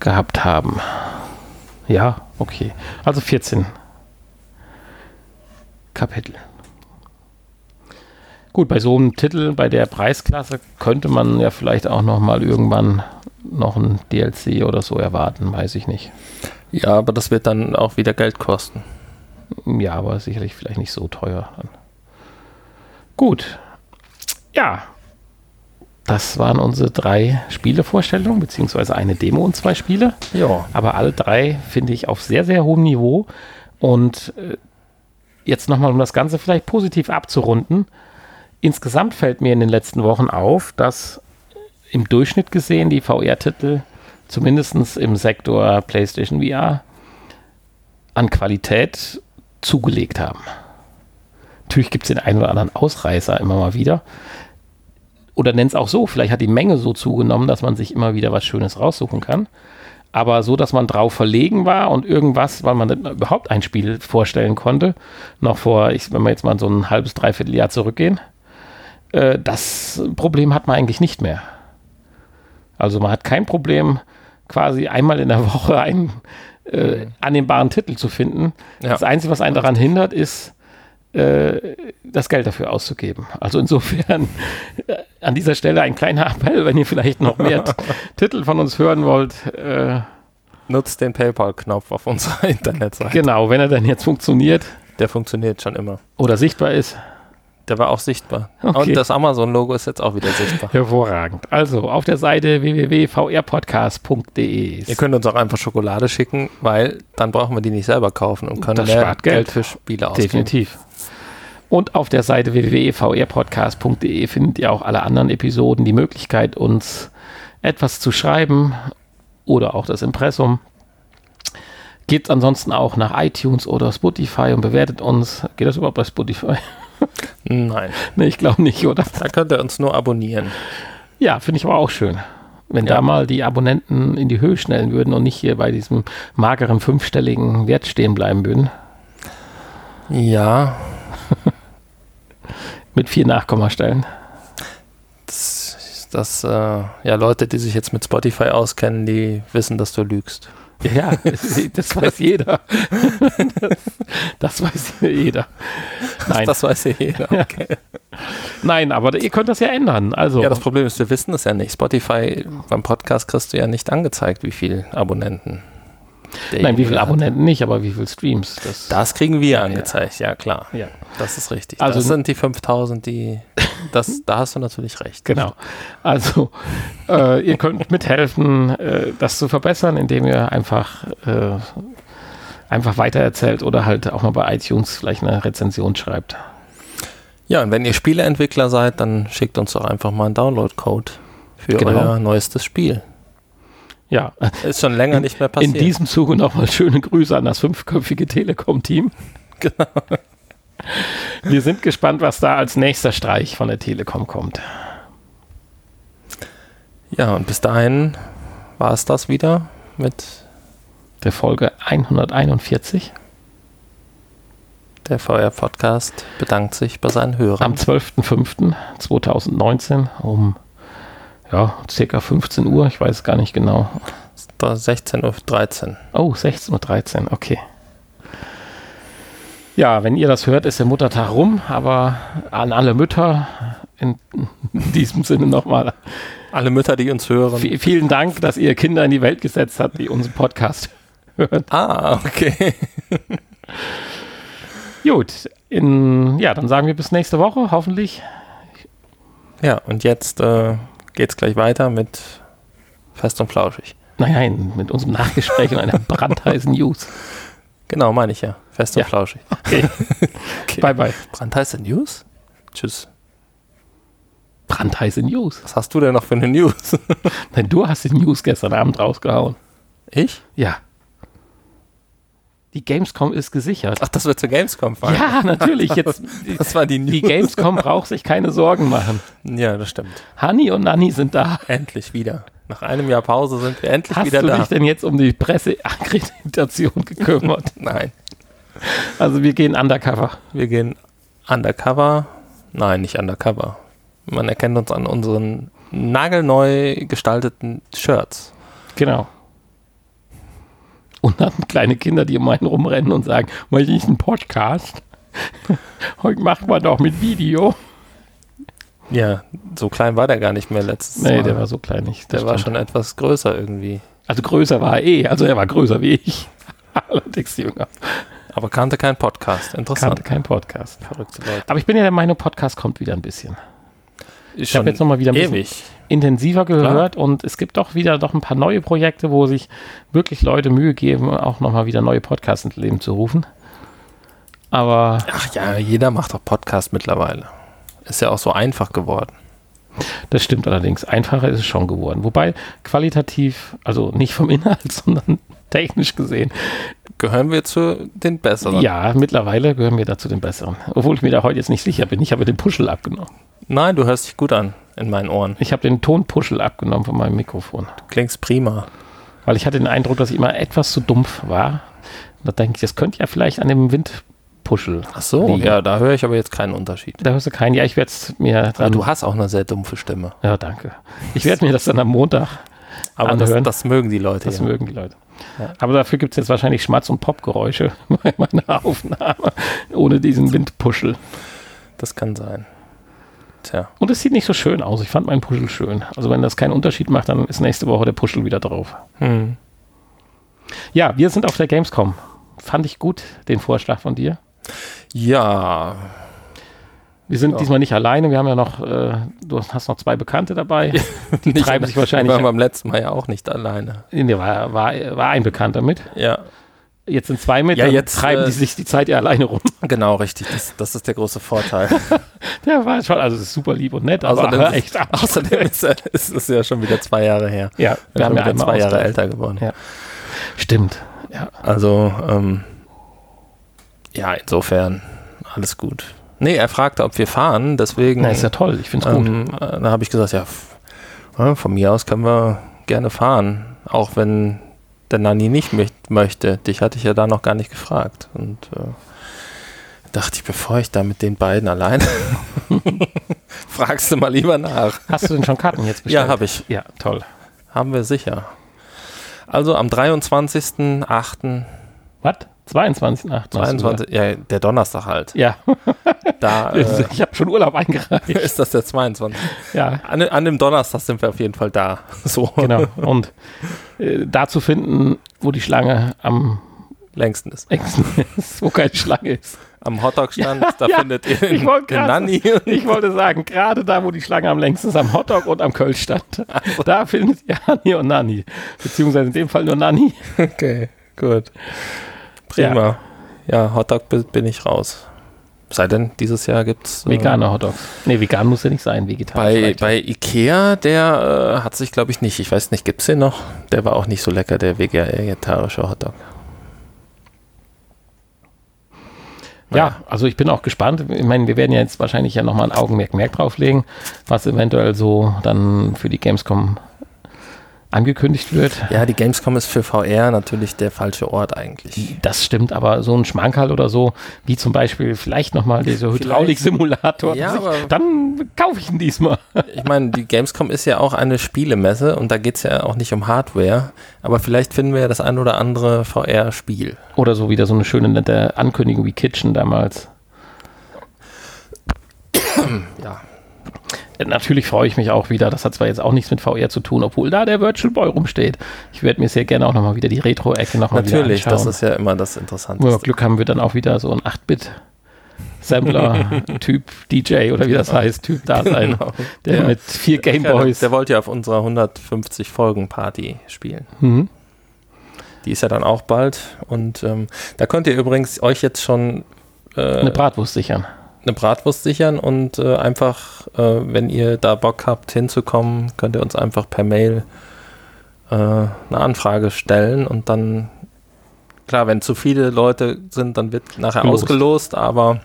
gehabt haben. Ja, okay. Also 14 Kapitel. Gut, bei so einem Titel, bei der Preisklasse, könnte man ja vielleicht auch noch mal irgendwann noch ein DLC oder so erwarten, weiß ich nicht. Ja, aber das wird dann auch wieder Geld kosten. Ja, aber sicherlich vielleicht nicht so teuer. Dann. Gut. Ja. Das waren unsere drei Spielevorstellungen, beziehungsweise eine Demo und zwei Spiele. Ja. Aber alle drei finde ich auf sehr, sehr hohem Niveau. Und äh, jetzt nochmal, um das Ganze vielleicht positiv abzurunden, insgesamt fällt mir in den letzten Wochen auf, dass im Durchschnitt gesehen die VR-Titel, zumindest im Sektor PlayStation VR, an Qualität zugelegt haben. Natürlich gibt es den einen oder anderen Ausreißer immer mal wieder. Oder nennt es auch so, vielleicht hat die Menge so zugenommen, dass man sich immer wieder was Schönes raussuchen kann. Aber so, dass man drauf verlegen war und irgendwas, weil man überhaupt ein Spiel vorstellen konnte, noch vor, ich, wenn wir jetzt mal so ein halbes, dreiviertel Jahr zurückgehen, äh, das Problem hat man eigentlich nicht mehr. Also man hat kein Problem, quasi einmal in der Woche einen äh, annehmbaren Titel zu finden. Ja. Das Einzige, was einen daran hindert, ist, äh, das Geld dafür auszugeben. Also insofern äh, an dieser Stelle ein kleiner Appell, wenn ihr vielleicht noch mehr Titel von uns hören wollt. Äh, Nutzt den PayPal-Knopf auf unserer Internetseite. Genau, wenn er dann jetzt funktioniert. Der funktioniert schon immer. Oder sichtbar ist. Der war auch sichtbar. Okay. Und das Amazon-Logo ist jetzt auch wieder sichtbar. Hervorragend. Also auf der Seite www.vrpodcast.de. Ihr könnt uns auch einfach Schokolade schicken, weil dann brauchen wir die nicht selber kaufen und können das mehr Geld. Geld für Spiele ausgeben. Definitiv. Und auf der Seite www.vrpodcast.de findet ihr auch alle anderen Episoden, die Möglichkeit, uns etwas zu schreiben oder auch das Impressum. Geht ansonsten auch nach iTunes oder Spotify und bewertet uns. Geht das überhaupt bei Spotify? Nein. nee, ich glaube nicht, oder? Da könnt ihr uns nur abonnieren. Ja, finde ich aber auch schön. Wenn ja. da mal die Abonnenten in die Höhe schnellen würden und nicht hier bei diesem mageren fünfstelligen Wert stehen bleiben würden. Ja. mit vier Nachkommastellen. Das, das äh, ja, Leute, die sich jetzt mit Spotify auskennen, die wissen, dass du lügst. Ja, das weiß jeder. Das, das weiß jeder. Nein. Das weiß jeder. Okay. Nein, aber ihr könnt das ja ändern. Also. Ja, das Problem ist, wir wissen es ja nicht. Spotify beim Podcast kriegst du ja nicht angezeigt, wie viele Abonnenten. Nein, wie viele Abonnenten nicht, aber wie viele Streams. Das, das kriegen wir angezeigt, ja, ja klar. Ja. Das ist richtig. Also das sind die 5000, die, das, da hast du natürlich recht. Genau. Also äh, ihr könnt mithelfen, äh, das zu verbessern, indem ihr einfach, äh, einfach weitererzählt oder halt auch mal bei iTunes vielleicht eine Rezension schreibt. Ja, und wenn ihr Spieleentwickler seid, dann schickt uns doch einfach mal einen Download-Code für genau. euer neuestes Spiel. Ja. Ist schon länger in, nicht mehr passiert. In diesem Zuge nochmal schöne Grüße an das fünfköpfige Telekom-Team. Genau. Wir sind gespannt, was da als nächster Streich von der Telekom kommt. Ja, und bis dahin war es das wieder mit der Folge 141. Der VR-Podcast bedankt sich bei seinen Hörern. Am 12.05.2019 um ja, circa 15 Uhr, ich weiß gar nicht genau. 16.13 Uhr. Oh, 16.13 Uhr, okay. Ja, wenn ihr das hört, ist der Muttertag rum, aber an alle Mütter in diesem Sinne nochmal. Alle Mütter, die uns hören. vielen Dank, dass ihr Kinder in die Welt gesetzt habt, die unseren Podcast hören. Ah, okay. Gut, in, ja, dann sagen wir bis nächste Woche, hoffentlich. Ja, und jetzt äh, geht's gleich weiter mit Fest und Flauschig. Nein, nein, mit unserem Nachgespräch und einer brandheißen News. Genau, meine ich ja. Fest und ja. Flauschig. Okay. okay. Bye, bye. Brandheiße News? Tschüss. Brandheiße News. Was hast du denn noch für eine News? Nein, du hast die News gestern Abend rausgehauen. Ich? Ja. Die Gamescom ist gesichert. Ach, das wird zur Gamescom fahren. Ja, natürlich. Jetzt, das war die News. Die Gamescom braucht sich keine Sorgen machen. Ja, das stimmt. Hani und Nanni sind da. Endlich wieder. Nach einem Jahr Pause sind wir endlich Hast wieder da. Hast du dich denn jetzt um die Presseakkreditation gekümmert? Nein. Also wir gehen undercover. Wir gehen undercover. Nein, nicht undercover. Man erkennt uns an unseren nagelneu gestalteten Shirts. Genau. Und dann kleine Kinder, die um einen rumrennen und sagen, weil ich einen Podcast. Heute machen wir doch mit Video. Ja, so klein war der gar nicht mehr letztes nee, Mal. Nee, der war so klein nicht. Der war schon etwas größer irgendwie. Also größer war er eh, also er war größer wie ich. Allerdings jünger. Aber kannte keinen Podcast. Interessant. Kannte keinen Podcast. Verrückte Leute. Aber ich bin ja der Meinung, Podcast kommt wieder ein bisschen. Ich habe jetzt nochmal wieder ein ewig. bisschen intensiver gehört Klar. und es gibt doch wieder doch ein paar neue Projekte, wo sich wirklich Leute Mühe geben, auch nochmal wieder neue Podcasts ins Leben zu rufen. Aber. Ach ja, jeder macht doch Podcast mittlerweile. Ist ja auch so einfach geworden. Das stimmt allerdings. Einfacher ist es schon geworden. Wobei qualitativ, also nicht vom Inhalt, sondern technisch gesehen. Gehören wir zu den Besseren? Ja, mittlerweile gehören wir dazu den Besseren. Obwohl ich mir da heute jetzt nicht sicher bin. Ich habe den Puschel abgenommen. Nein, du hörst dich gut an in meinen Ohren. Ich habe den Tonpuschel abgenommen von meinem Mikrofon. Du klingst prima. Weil ich hatte den Eindruck, dass ich immer etwas zu dumpf war. Da denke ich, das könnte ja vielleicht an dem Windpuschel. Ach so, liegen. ja, da höre ich aber jetzt keinen Unterschied. Da hörst du keinen. Ja, ich werde es mir Aber dann. du hast auch eine sehr dumpfe Stimme. ja, danke. Ich werde mir das dann am Montag Aber das, das mögen die Leute. Das ja. mögen die Leute. Aber dafür gibt es jetzt wahrscheinlich Schmatz- und Popgeräusche bei meiner Aufnahme, ohne diesen Windpuschel. Das kann sein. Tja. Und es sieht nicht so schön aus. Ich fand meinen Puschel schön. Also wenn das keinen Unterschied macht, dann ist nächste Woche der Puschel wieder drauf. Hm. Ja, wir sind auf der Gamescom. Fand ich gut, den Vorschlag von dir. Ja, Wir sind Ja. diesmal nicht alleine. Wir haben ja noch, äh, du hast noch zwei Bekannte dabei. Die treiben sich wahrscheinlich. Wir waren beim letzten Mal ja auch nicht alleine. Nee, war, war, war ein Bekannter mit. Ja, Jetzt sind zwei mit. Ja, jetzt, treiben äh, die sich die Zeit ja alleine rum. genau, richtig. Das, das ist der große Vorteil. Der war schon, also es ist super lieb und nett, aber Außerdem, echt ab. außerdem ist, ist es ja schon wieder zwei Jahre her. Ja, Wir haben ja wieder zwei Jahre Austausch. älter geworden. Ja. Stimmt. Ja. Also, ähm, ja, insofern alles gut. Nee, er fragte, ob wir fahren, deswegen Na, ist ja toll. Ich finde es gut. ähm, äh, da habe ich gesagt, ja, ja, von mir aus können wir gerne fahren, auch wenn der Nanni nicht möcht möchte. Dich hatte ich ja da noch gar nicht gefragt. Und äh, dachte ich, bevor ich da mit den beiden alleine, fragst du mal lieber nach. Hast du denn schon Karten jetzt bestellt? Ja, habe ich. Ja, toll. Haben wir sicher. Also am 23.08. Was? 22.8. 22, ja, der Donnerstag halt. Ja, Da äh, ich habe schon Urlaub eingereicht. ist das der 22. Ja, An, an dem Donnerstag sind wir auf jeden Fall da. So genau. Und äh, da zu finden, wo die Schlange am längsten ist. engsten ist, wo keine Schlange ist. Am Hotdog-Stand, da ja, findet ihr den, ich wollte den grad Nanni. Ich wollte sagen, gerade da, wo die Schlange am längsten ist, am Hotdog und am Kölschstand, da findet ihr Hani und Nani. Beziehungsweise in dem Fall nur Nani. Okay, gut. Prima. Ja, Hotdog bi- bin ich raus. Sei denn, dieses Jahr gibt es Veganer Hotdogs. Nee, vegan muss ja nicht sein, vegetarisch. Bei, bei Ikea, der äh, hat sich, glaube ich, nicht, ich weiß nicht, gibt es den noch? Der war auch nicht so lecker, der vegetarische Hotdog. Ja, also ich bin auch gespannt. Ich meine, wir werden ja jetzt wahrscheinlich ja nochmal ein Augenmerk mehr drauflegen, was eventuell so dann für die Gamescom angekündigt wird. Ja, die Gamescom ist für VR natürlich der falsche Ort eigentlich. Das stimmt, aber so ein Schmankerl oder so, wie zum Beispiel vielleicht nochmal dieser Hydraulik-Simulator, Ja, dann kaufe ich ihn diesmal. Ich meine, die Gamescom ist ja auch eine Spielemesse und da geht es ja auch nicht um Hardware, aber vielleicht finden wir ja das ein oder andere VR-Spiel. Oder so wieder so eine schöne nette Ankündigung wie Kitchen damals. Ja. Natürlich freue ich mich auch wieder. Das hat zwar jetzt auch nichts mit VR zu tun, obwohl da der Virtual Boy rumsteht. Ich werde mir sehr gerne auch nochmal wieder die Retro-Ecke nochmal wieder Natürlich, anschauen. das ist ja immer das wir Interessante. Glück haben, wird dann auch wieder so ein 8-Bit-Sampler-Typ DJ oder wie das heißt, Typ da sein, Genau. der Ja. mit vier Ja, der, Gameboys. der wollte ja auf unserer 150 Folgen Party spielen. Mhm. Die ist ja dann auch bald und ähm, da könnt ihr übrigens euch jetzt schon äh, Eine Bratwurst sichern. Eine Bratwurst sichern und äh, einfach, äh, wenn ihr da Bock habt hinzukommen, könnt ihr uns einfach per Mail äh, eine Anfrage stellen und dann, klar, wenn zu viele Leute sind, dann wird nachher Gelost. ausgelost, aber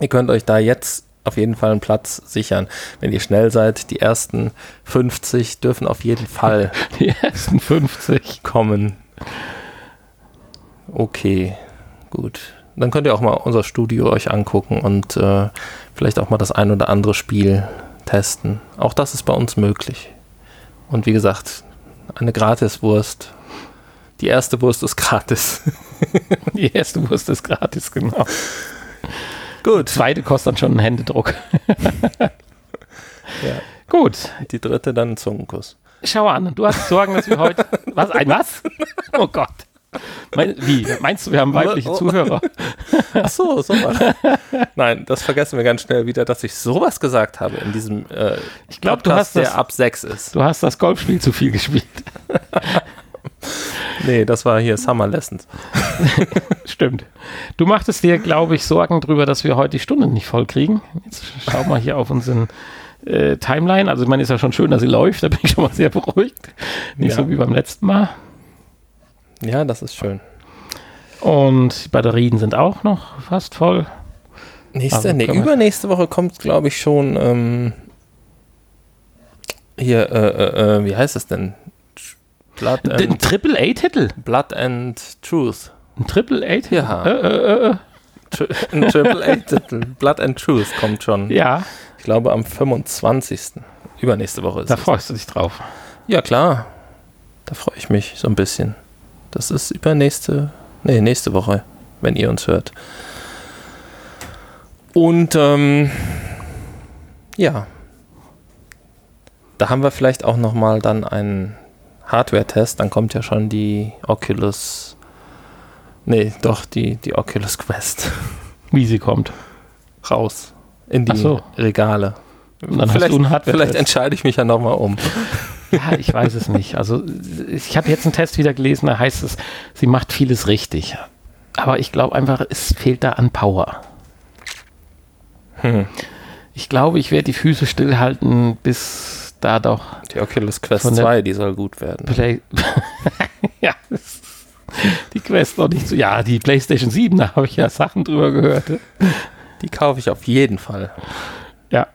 ihr könnt euch da jetzt auf jeden Fall einen Platz sichern. Wenn ihr schnell seid, die ersten 50 dürfen auf jeden Fall Die ersten 50. kommen. Okay, gut. Dann könnt ihr auch mal unser Studio euch angucken und äh, vielleicht auch mal das ein oder andere Spiel testen. Auch das ist bei uns möglich. Und wie gesagt, eine Gratiswurst. Die erste Wurst ist gratis. Die erste Wurst ist gratis, genau. Gut. Zweite kostet dann schon einen Händedruck. Ja. Gut, Die dritte dann ein Zungenkuss. schau an. Du hast Sorgen, dass wir heute. Was? Ein was? Oh Gott. Mein, wie? Meinst du, wir haben weibliche Oh. Zuhörer? Ach so, sowas. Nein, das vergessen wir ganz schnell wieder, dass ich sowas gesagt habe in diesem äh, Ich glaube, du hast das. der ab sechs ist. Du hast das Golfspiel zu viel gespielt. Nee, das war hier Summer Lessons. Stimmt. Du machtest dir, glaube ich, Sorgen drüber, dass wir heute die Stunde nicht voll kriegen. Jetzt schau mal hier auf unseren äh, Timeline. Also, ich meine, ist ja schon schön, dass sie läuft. Da bin ich schon mal sehr beruhigt. Nicht Ja. so wie beim letzten Mal. Ja, das ist schön. Und die Batterien sind auch noch fast voll. Nächste, Also nee, übernächste Woche kommt, glaube ich, schon ähm, hier, äh, äh, äh, wie heißt es denn? Blood Ein and, Triple A-Titel. Blood and Truth. Ein Triple A-Titel. Ja. Äh, äh, äh, Tri ein Triple A-Titel. Blood and Truth kommt schon. ja, Ich glaube am 25. Übernächste Woche ist da freust du dich drauf. Ja, klar. Da freue ich mich so ein bisschen. Das ist übernächste, nee, nächste Woche, wenn ihr uns hört. Und ähm, ja, da haben wir vielleicht auch noch mal dann einen Hardware-Test. Dann kommt ja schon die Oculus, nee, doch die die Oculus Quest Wie sie kommt. raus in die so. Regale. Und dann vielleicht vielleicht entscheide ich mich ja noch mal um. Ja, ich weiß es nicht. Also ich habe jetzt einen Test wieder gelesen, da heißt es, sie macht vieles richtig. Aber ich glaube einfach, es fehlt da an Power. Hm. Ich glaube, ich werde die Füße stillhalten, bis da doch Die Oculus Quest Von der- 2, die soll gut werden. Play ja, die Quest noch nicht so. Ja, die PlayStation 7, da habe ich ja Sachen drüber gehört. Die kaufe ich auf jeden Fall. Ja.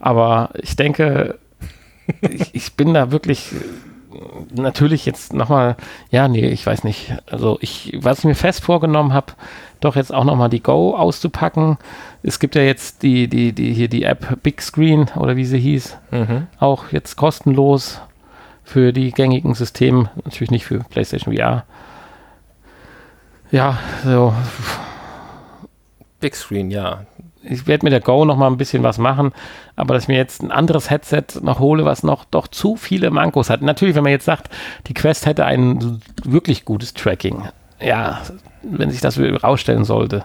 Aber ich denke, ich, ich bin da wirklich natürlich jetzt nochmal, ja, nee, ich weiß nicht. Also ich, was ich mir fest vorgenommen habe, doch jetzt auch nochmal die Go auszupacken. Es gibt ja jetzt die, die, die, hier die App Big Screen oder wie sie hieß, Mhm. auch jetzt kostenlos für die gängigen Systeme, natürlich nicht für PlayStation VR. Ja, so, Big Screen, ja. Ich werde mit der Go noch mal ein bisschen was machen, aber dass ich mir jetzt ein anderes Headset noch hole, was noch doch zu viele Mankos hat. Natürlich, wenn man jetzt sagt, die Quest hätte ein wirklich gutes Tracking. Ja, wenn sich das rausstellen sollte.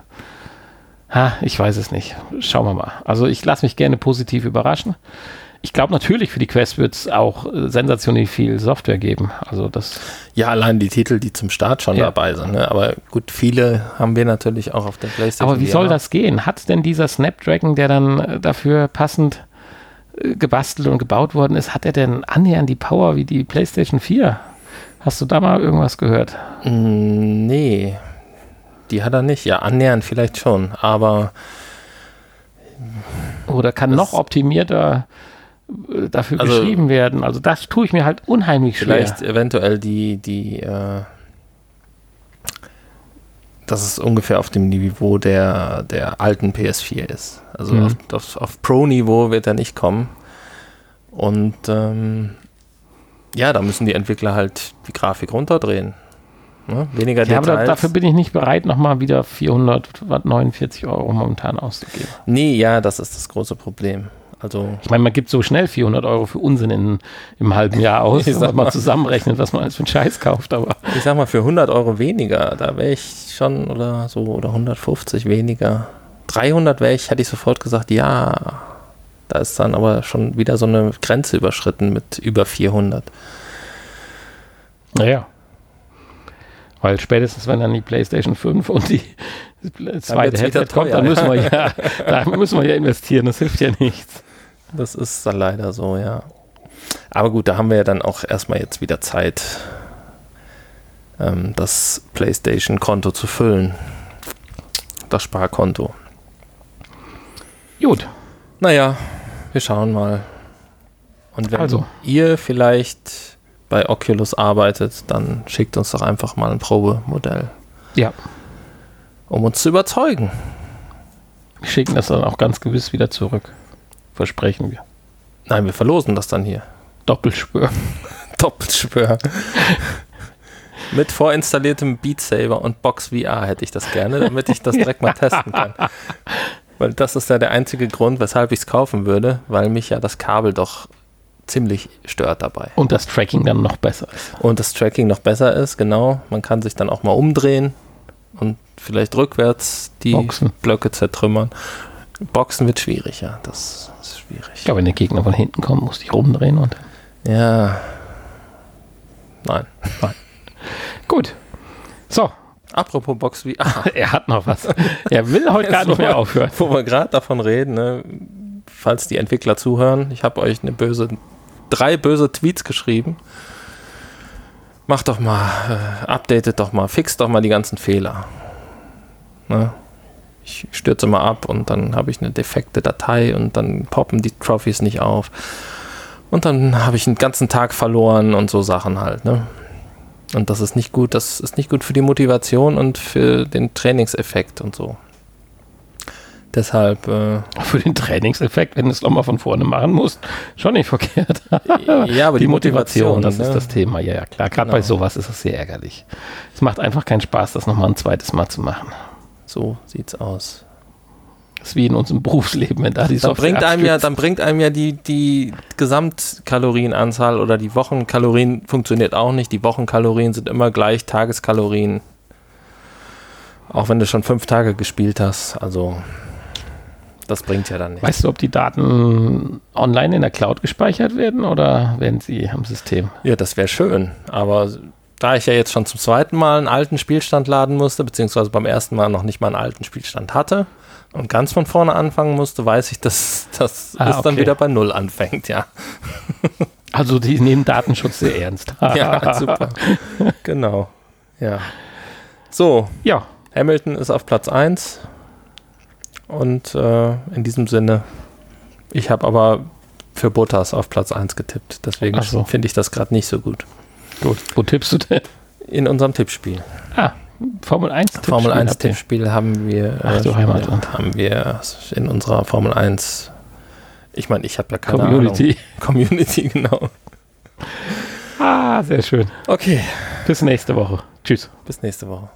Ha, ich weiß es nicht. Schauen wir mal. Also ich lasse mich gerne positiv überraschen. Ich glaube natürlich, für die Quest wird es auch äh, sensationell viel Software geben. Also das, Ja, allein die Titel, die zum Start schon Ja. dabei sind. Ne? Aber gut, viele haben wir natürlich auch auf der PlayStation. aber wie soll das gehen? Hat denn dieser Snapdragon, der dann äh, dafür passend äh, gebastelt und gebaut worden ist, hat er denn annähernd die Power wie die PlayStation 4? Hast du da mal irgendwas gehört? Mm, Nee, die hat er nicht. Ja, annähernd vielleicht schon. Aber Oder kann noch optimierter dafür Also- geschrieben werden? Also das tue ich mir halt unheimlich schwer. vielleicht eventuell die, die, äh, dass es ungefähr auf dem Niveau der, der alten PS4 ist. Also Mhm. auf, auf, auf Pro-Niveau wird er nicht kommen. Und ähm, ja, da müssen die Entwickler halt die Grafik runterdrehen. Ne? Weniger Ja, aber Details. dafür bin ich nicht bereit, nochmal wieder 449 Euro momentan auszugeben. nee, ja, das ist das große Problem. Also Ich meine, man gibt so schnell 400 Euro für Unsinn in, im halben Jahr aus, Ich wenn sag man mal zusammenrechnet, was man alles für einen Scheiß kauft. Aber ich sag mal, für 100 Euro weniger, da wäre ich schon oder so, oder 150 weniger. 300 wäre ich, hätte ich sofort gesagt, ja. Da ist dann aber schon wieder so eine Grenze überschritten mit über 400. Naja. Weil spätestens, wenn dann die PlayStation 5 und die zweite Headset kommt, dann müssen wir ja, da müssen wir ja investieren. Das hilft ja nichts. Das ist dann leider so, ja. Aber gut, da haben wir ja dann auch erstmal jetzt wieder Zeit, ähm, das PlayStation-Konto zu füllen. Das Sparkonto. Gut. Naja, wir schauen mal. Und wenn Also. ihr vielleicht bei Oculus arbeitet, dann schickt uns doch einfach mal ein Probemodell, Ja. um uns zu überzeugen. Wir schicken das dann auch ganz gewiss wieder zurück. Versprechen wir. Nein, wir verlosen das dann hier. Doppelspür. Doppelschwör. Mit vorinstalliertem Beat Saber und Box VR hätte ich das gerne, damit ich das direkt mal testen kann. Weil das ist ja der einzige Grund, weshalb ich es kaufen würde, weil mich ja das Kabel doch ziemlich stört dabei. Und das Tracking dann noch besser ist. Und das Tracking noch besser ist, genau. Man kann sich dann auch mal umdrehen und vielleicht rückwärts die Boxen. Blöcke zertrümmern. Boxen wird schwierig, ja. Das schwierig. Ich glaube, wenn der Gegner von hinten kommt, muss ich rumdrehen und. Ja. Nein. Gut. So, Apropos Box VR. er hat noch was. Er will heute gar nicht mehr aufhören. Wo wir gerade davon reden, ne, falls die Entwickler zuhören, ich habe euch eine böse, drei böse Tweets geschrieben. mach doch mal, äh, updatet doch mal, fix doch mal die ganzen Fehler. Ne? Ich stürze mal ab und dann habe ich eine defekte Datei und dann poppen die Trophies nicht auf. Und dann habe ich einen ganzen Tag verloren und so Sachen halt. Ne? Und das ist nicht gut, das ist nicht gut für die Motivation und für den Trainingseffekt und so. Deshalb. Äh, Für den Trainingseffekt, wenn du es nochmal von vorne machen musst, schon nicht verkehrt. ja, aber die, die Motivation, Motivation, das ne? ist das Thema. Ja, ja, klar. Gerade Genau. bei sowas ist es sehr ärgerlich. Es macht einfach keinen Spaß, das nochmal ein zweites Mal zu machen. So sieht's aus. Das ist wie in unserem Berufsleben, wenn da die Dann Software bringt einem ja, dann bringt einem ja die, die Gesamtkalorienanzahl oder die Wochenkalorien funktioniert auch nicht. Die Wochenkalorien sind immer gleich Tageskalorien. Auch wenn du schon fünf Tage gespielt hast. Also, das bringt ja dann nicht. Weißt du, ob die Daten online in der Cloud gespeichert werden oder werden sie am System? Ja, das wäre schön. Aber da ich ja jetzt schon zum zweiten Mal einen alten Spielstand laden musste, beziehungsweise beim ersten Mal noch nicht mal einen alten Spielstand hatte und ganz von vorne anfangen musste, weiß ich, dass das Ah, es dann okay. wieder bei Null anfängt, ja. Also die nehmen Datenschutz sehr ernst. Ja, super. genau. Ja. So, Ja, Hamilton ist auf Platz 1. Und äh, in diesem Sinne, ich habe aber für Bottas auf Platz 1 getippt. Deswegen so. finde ich das gerade nicht so gut. Gut. Wo tippst du denn? In unserem Tippspiel. Ah, Formel 1 Tippspiel. Formel 1 habt ihr. Tippspiel haben wir, Ach, du äh, Heimatland. haben wir in unserer Formel 1. Ich meine, ich habe ja keine Community. Ahnung. Community, genau. Ah, sehr schön. Okay, Bis nächste Woche. Tschüss. bis nächste Woche.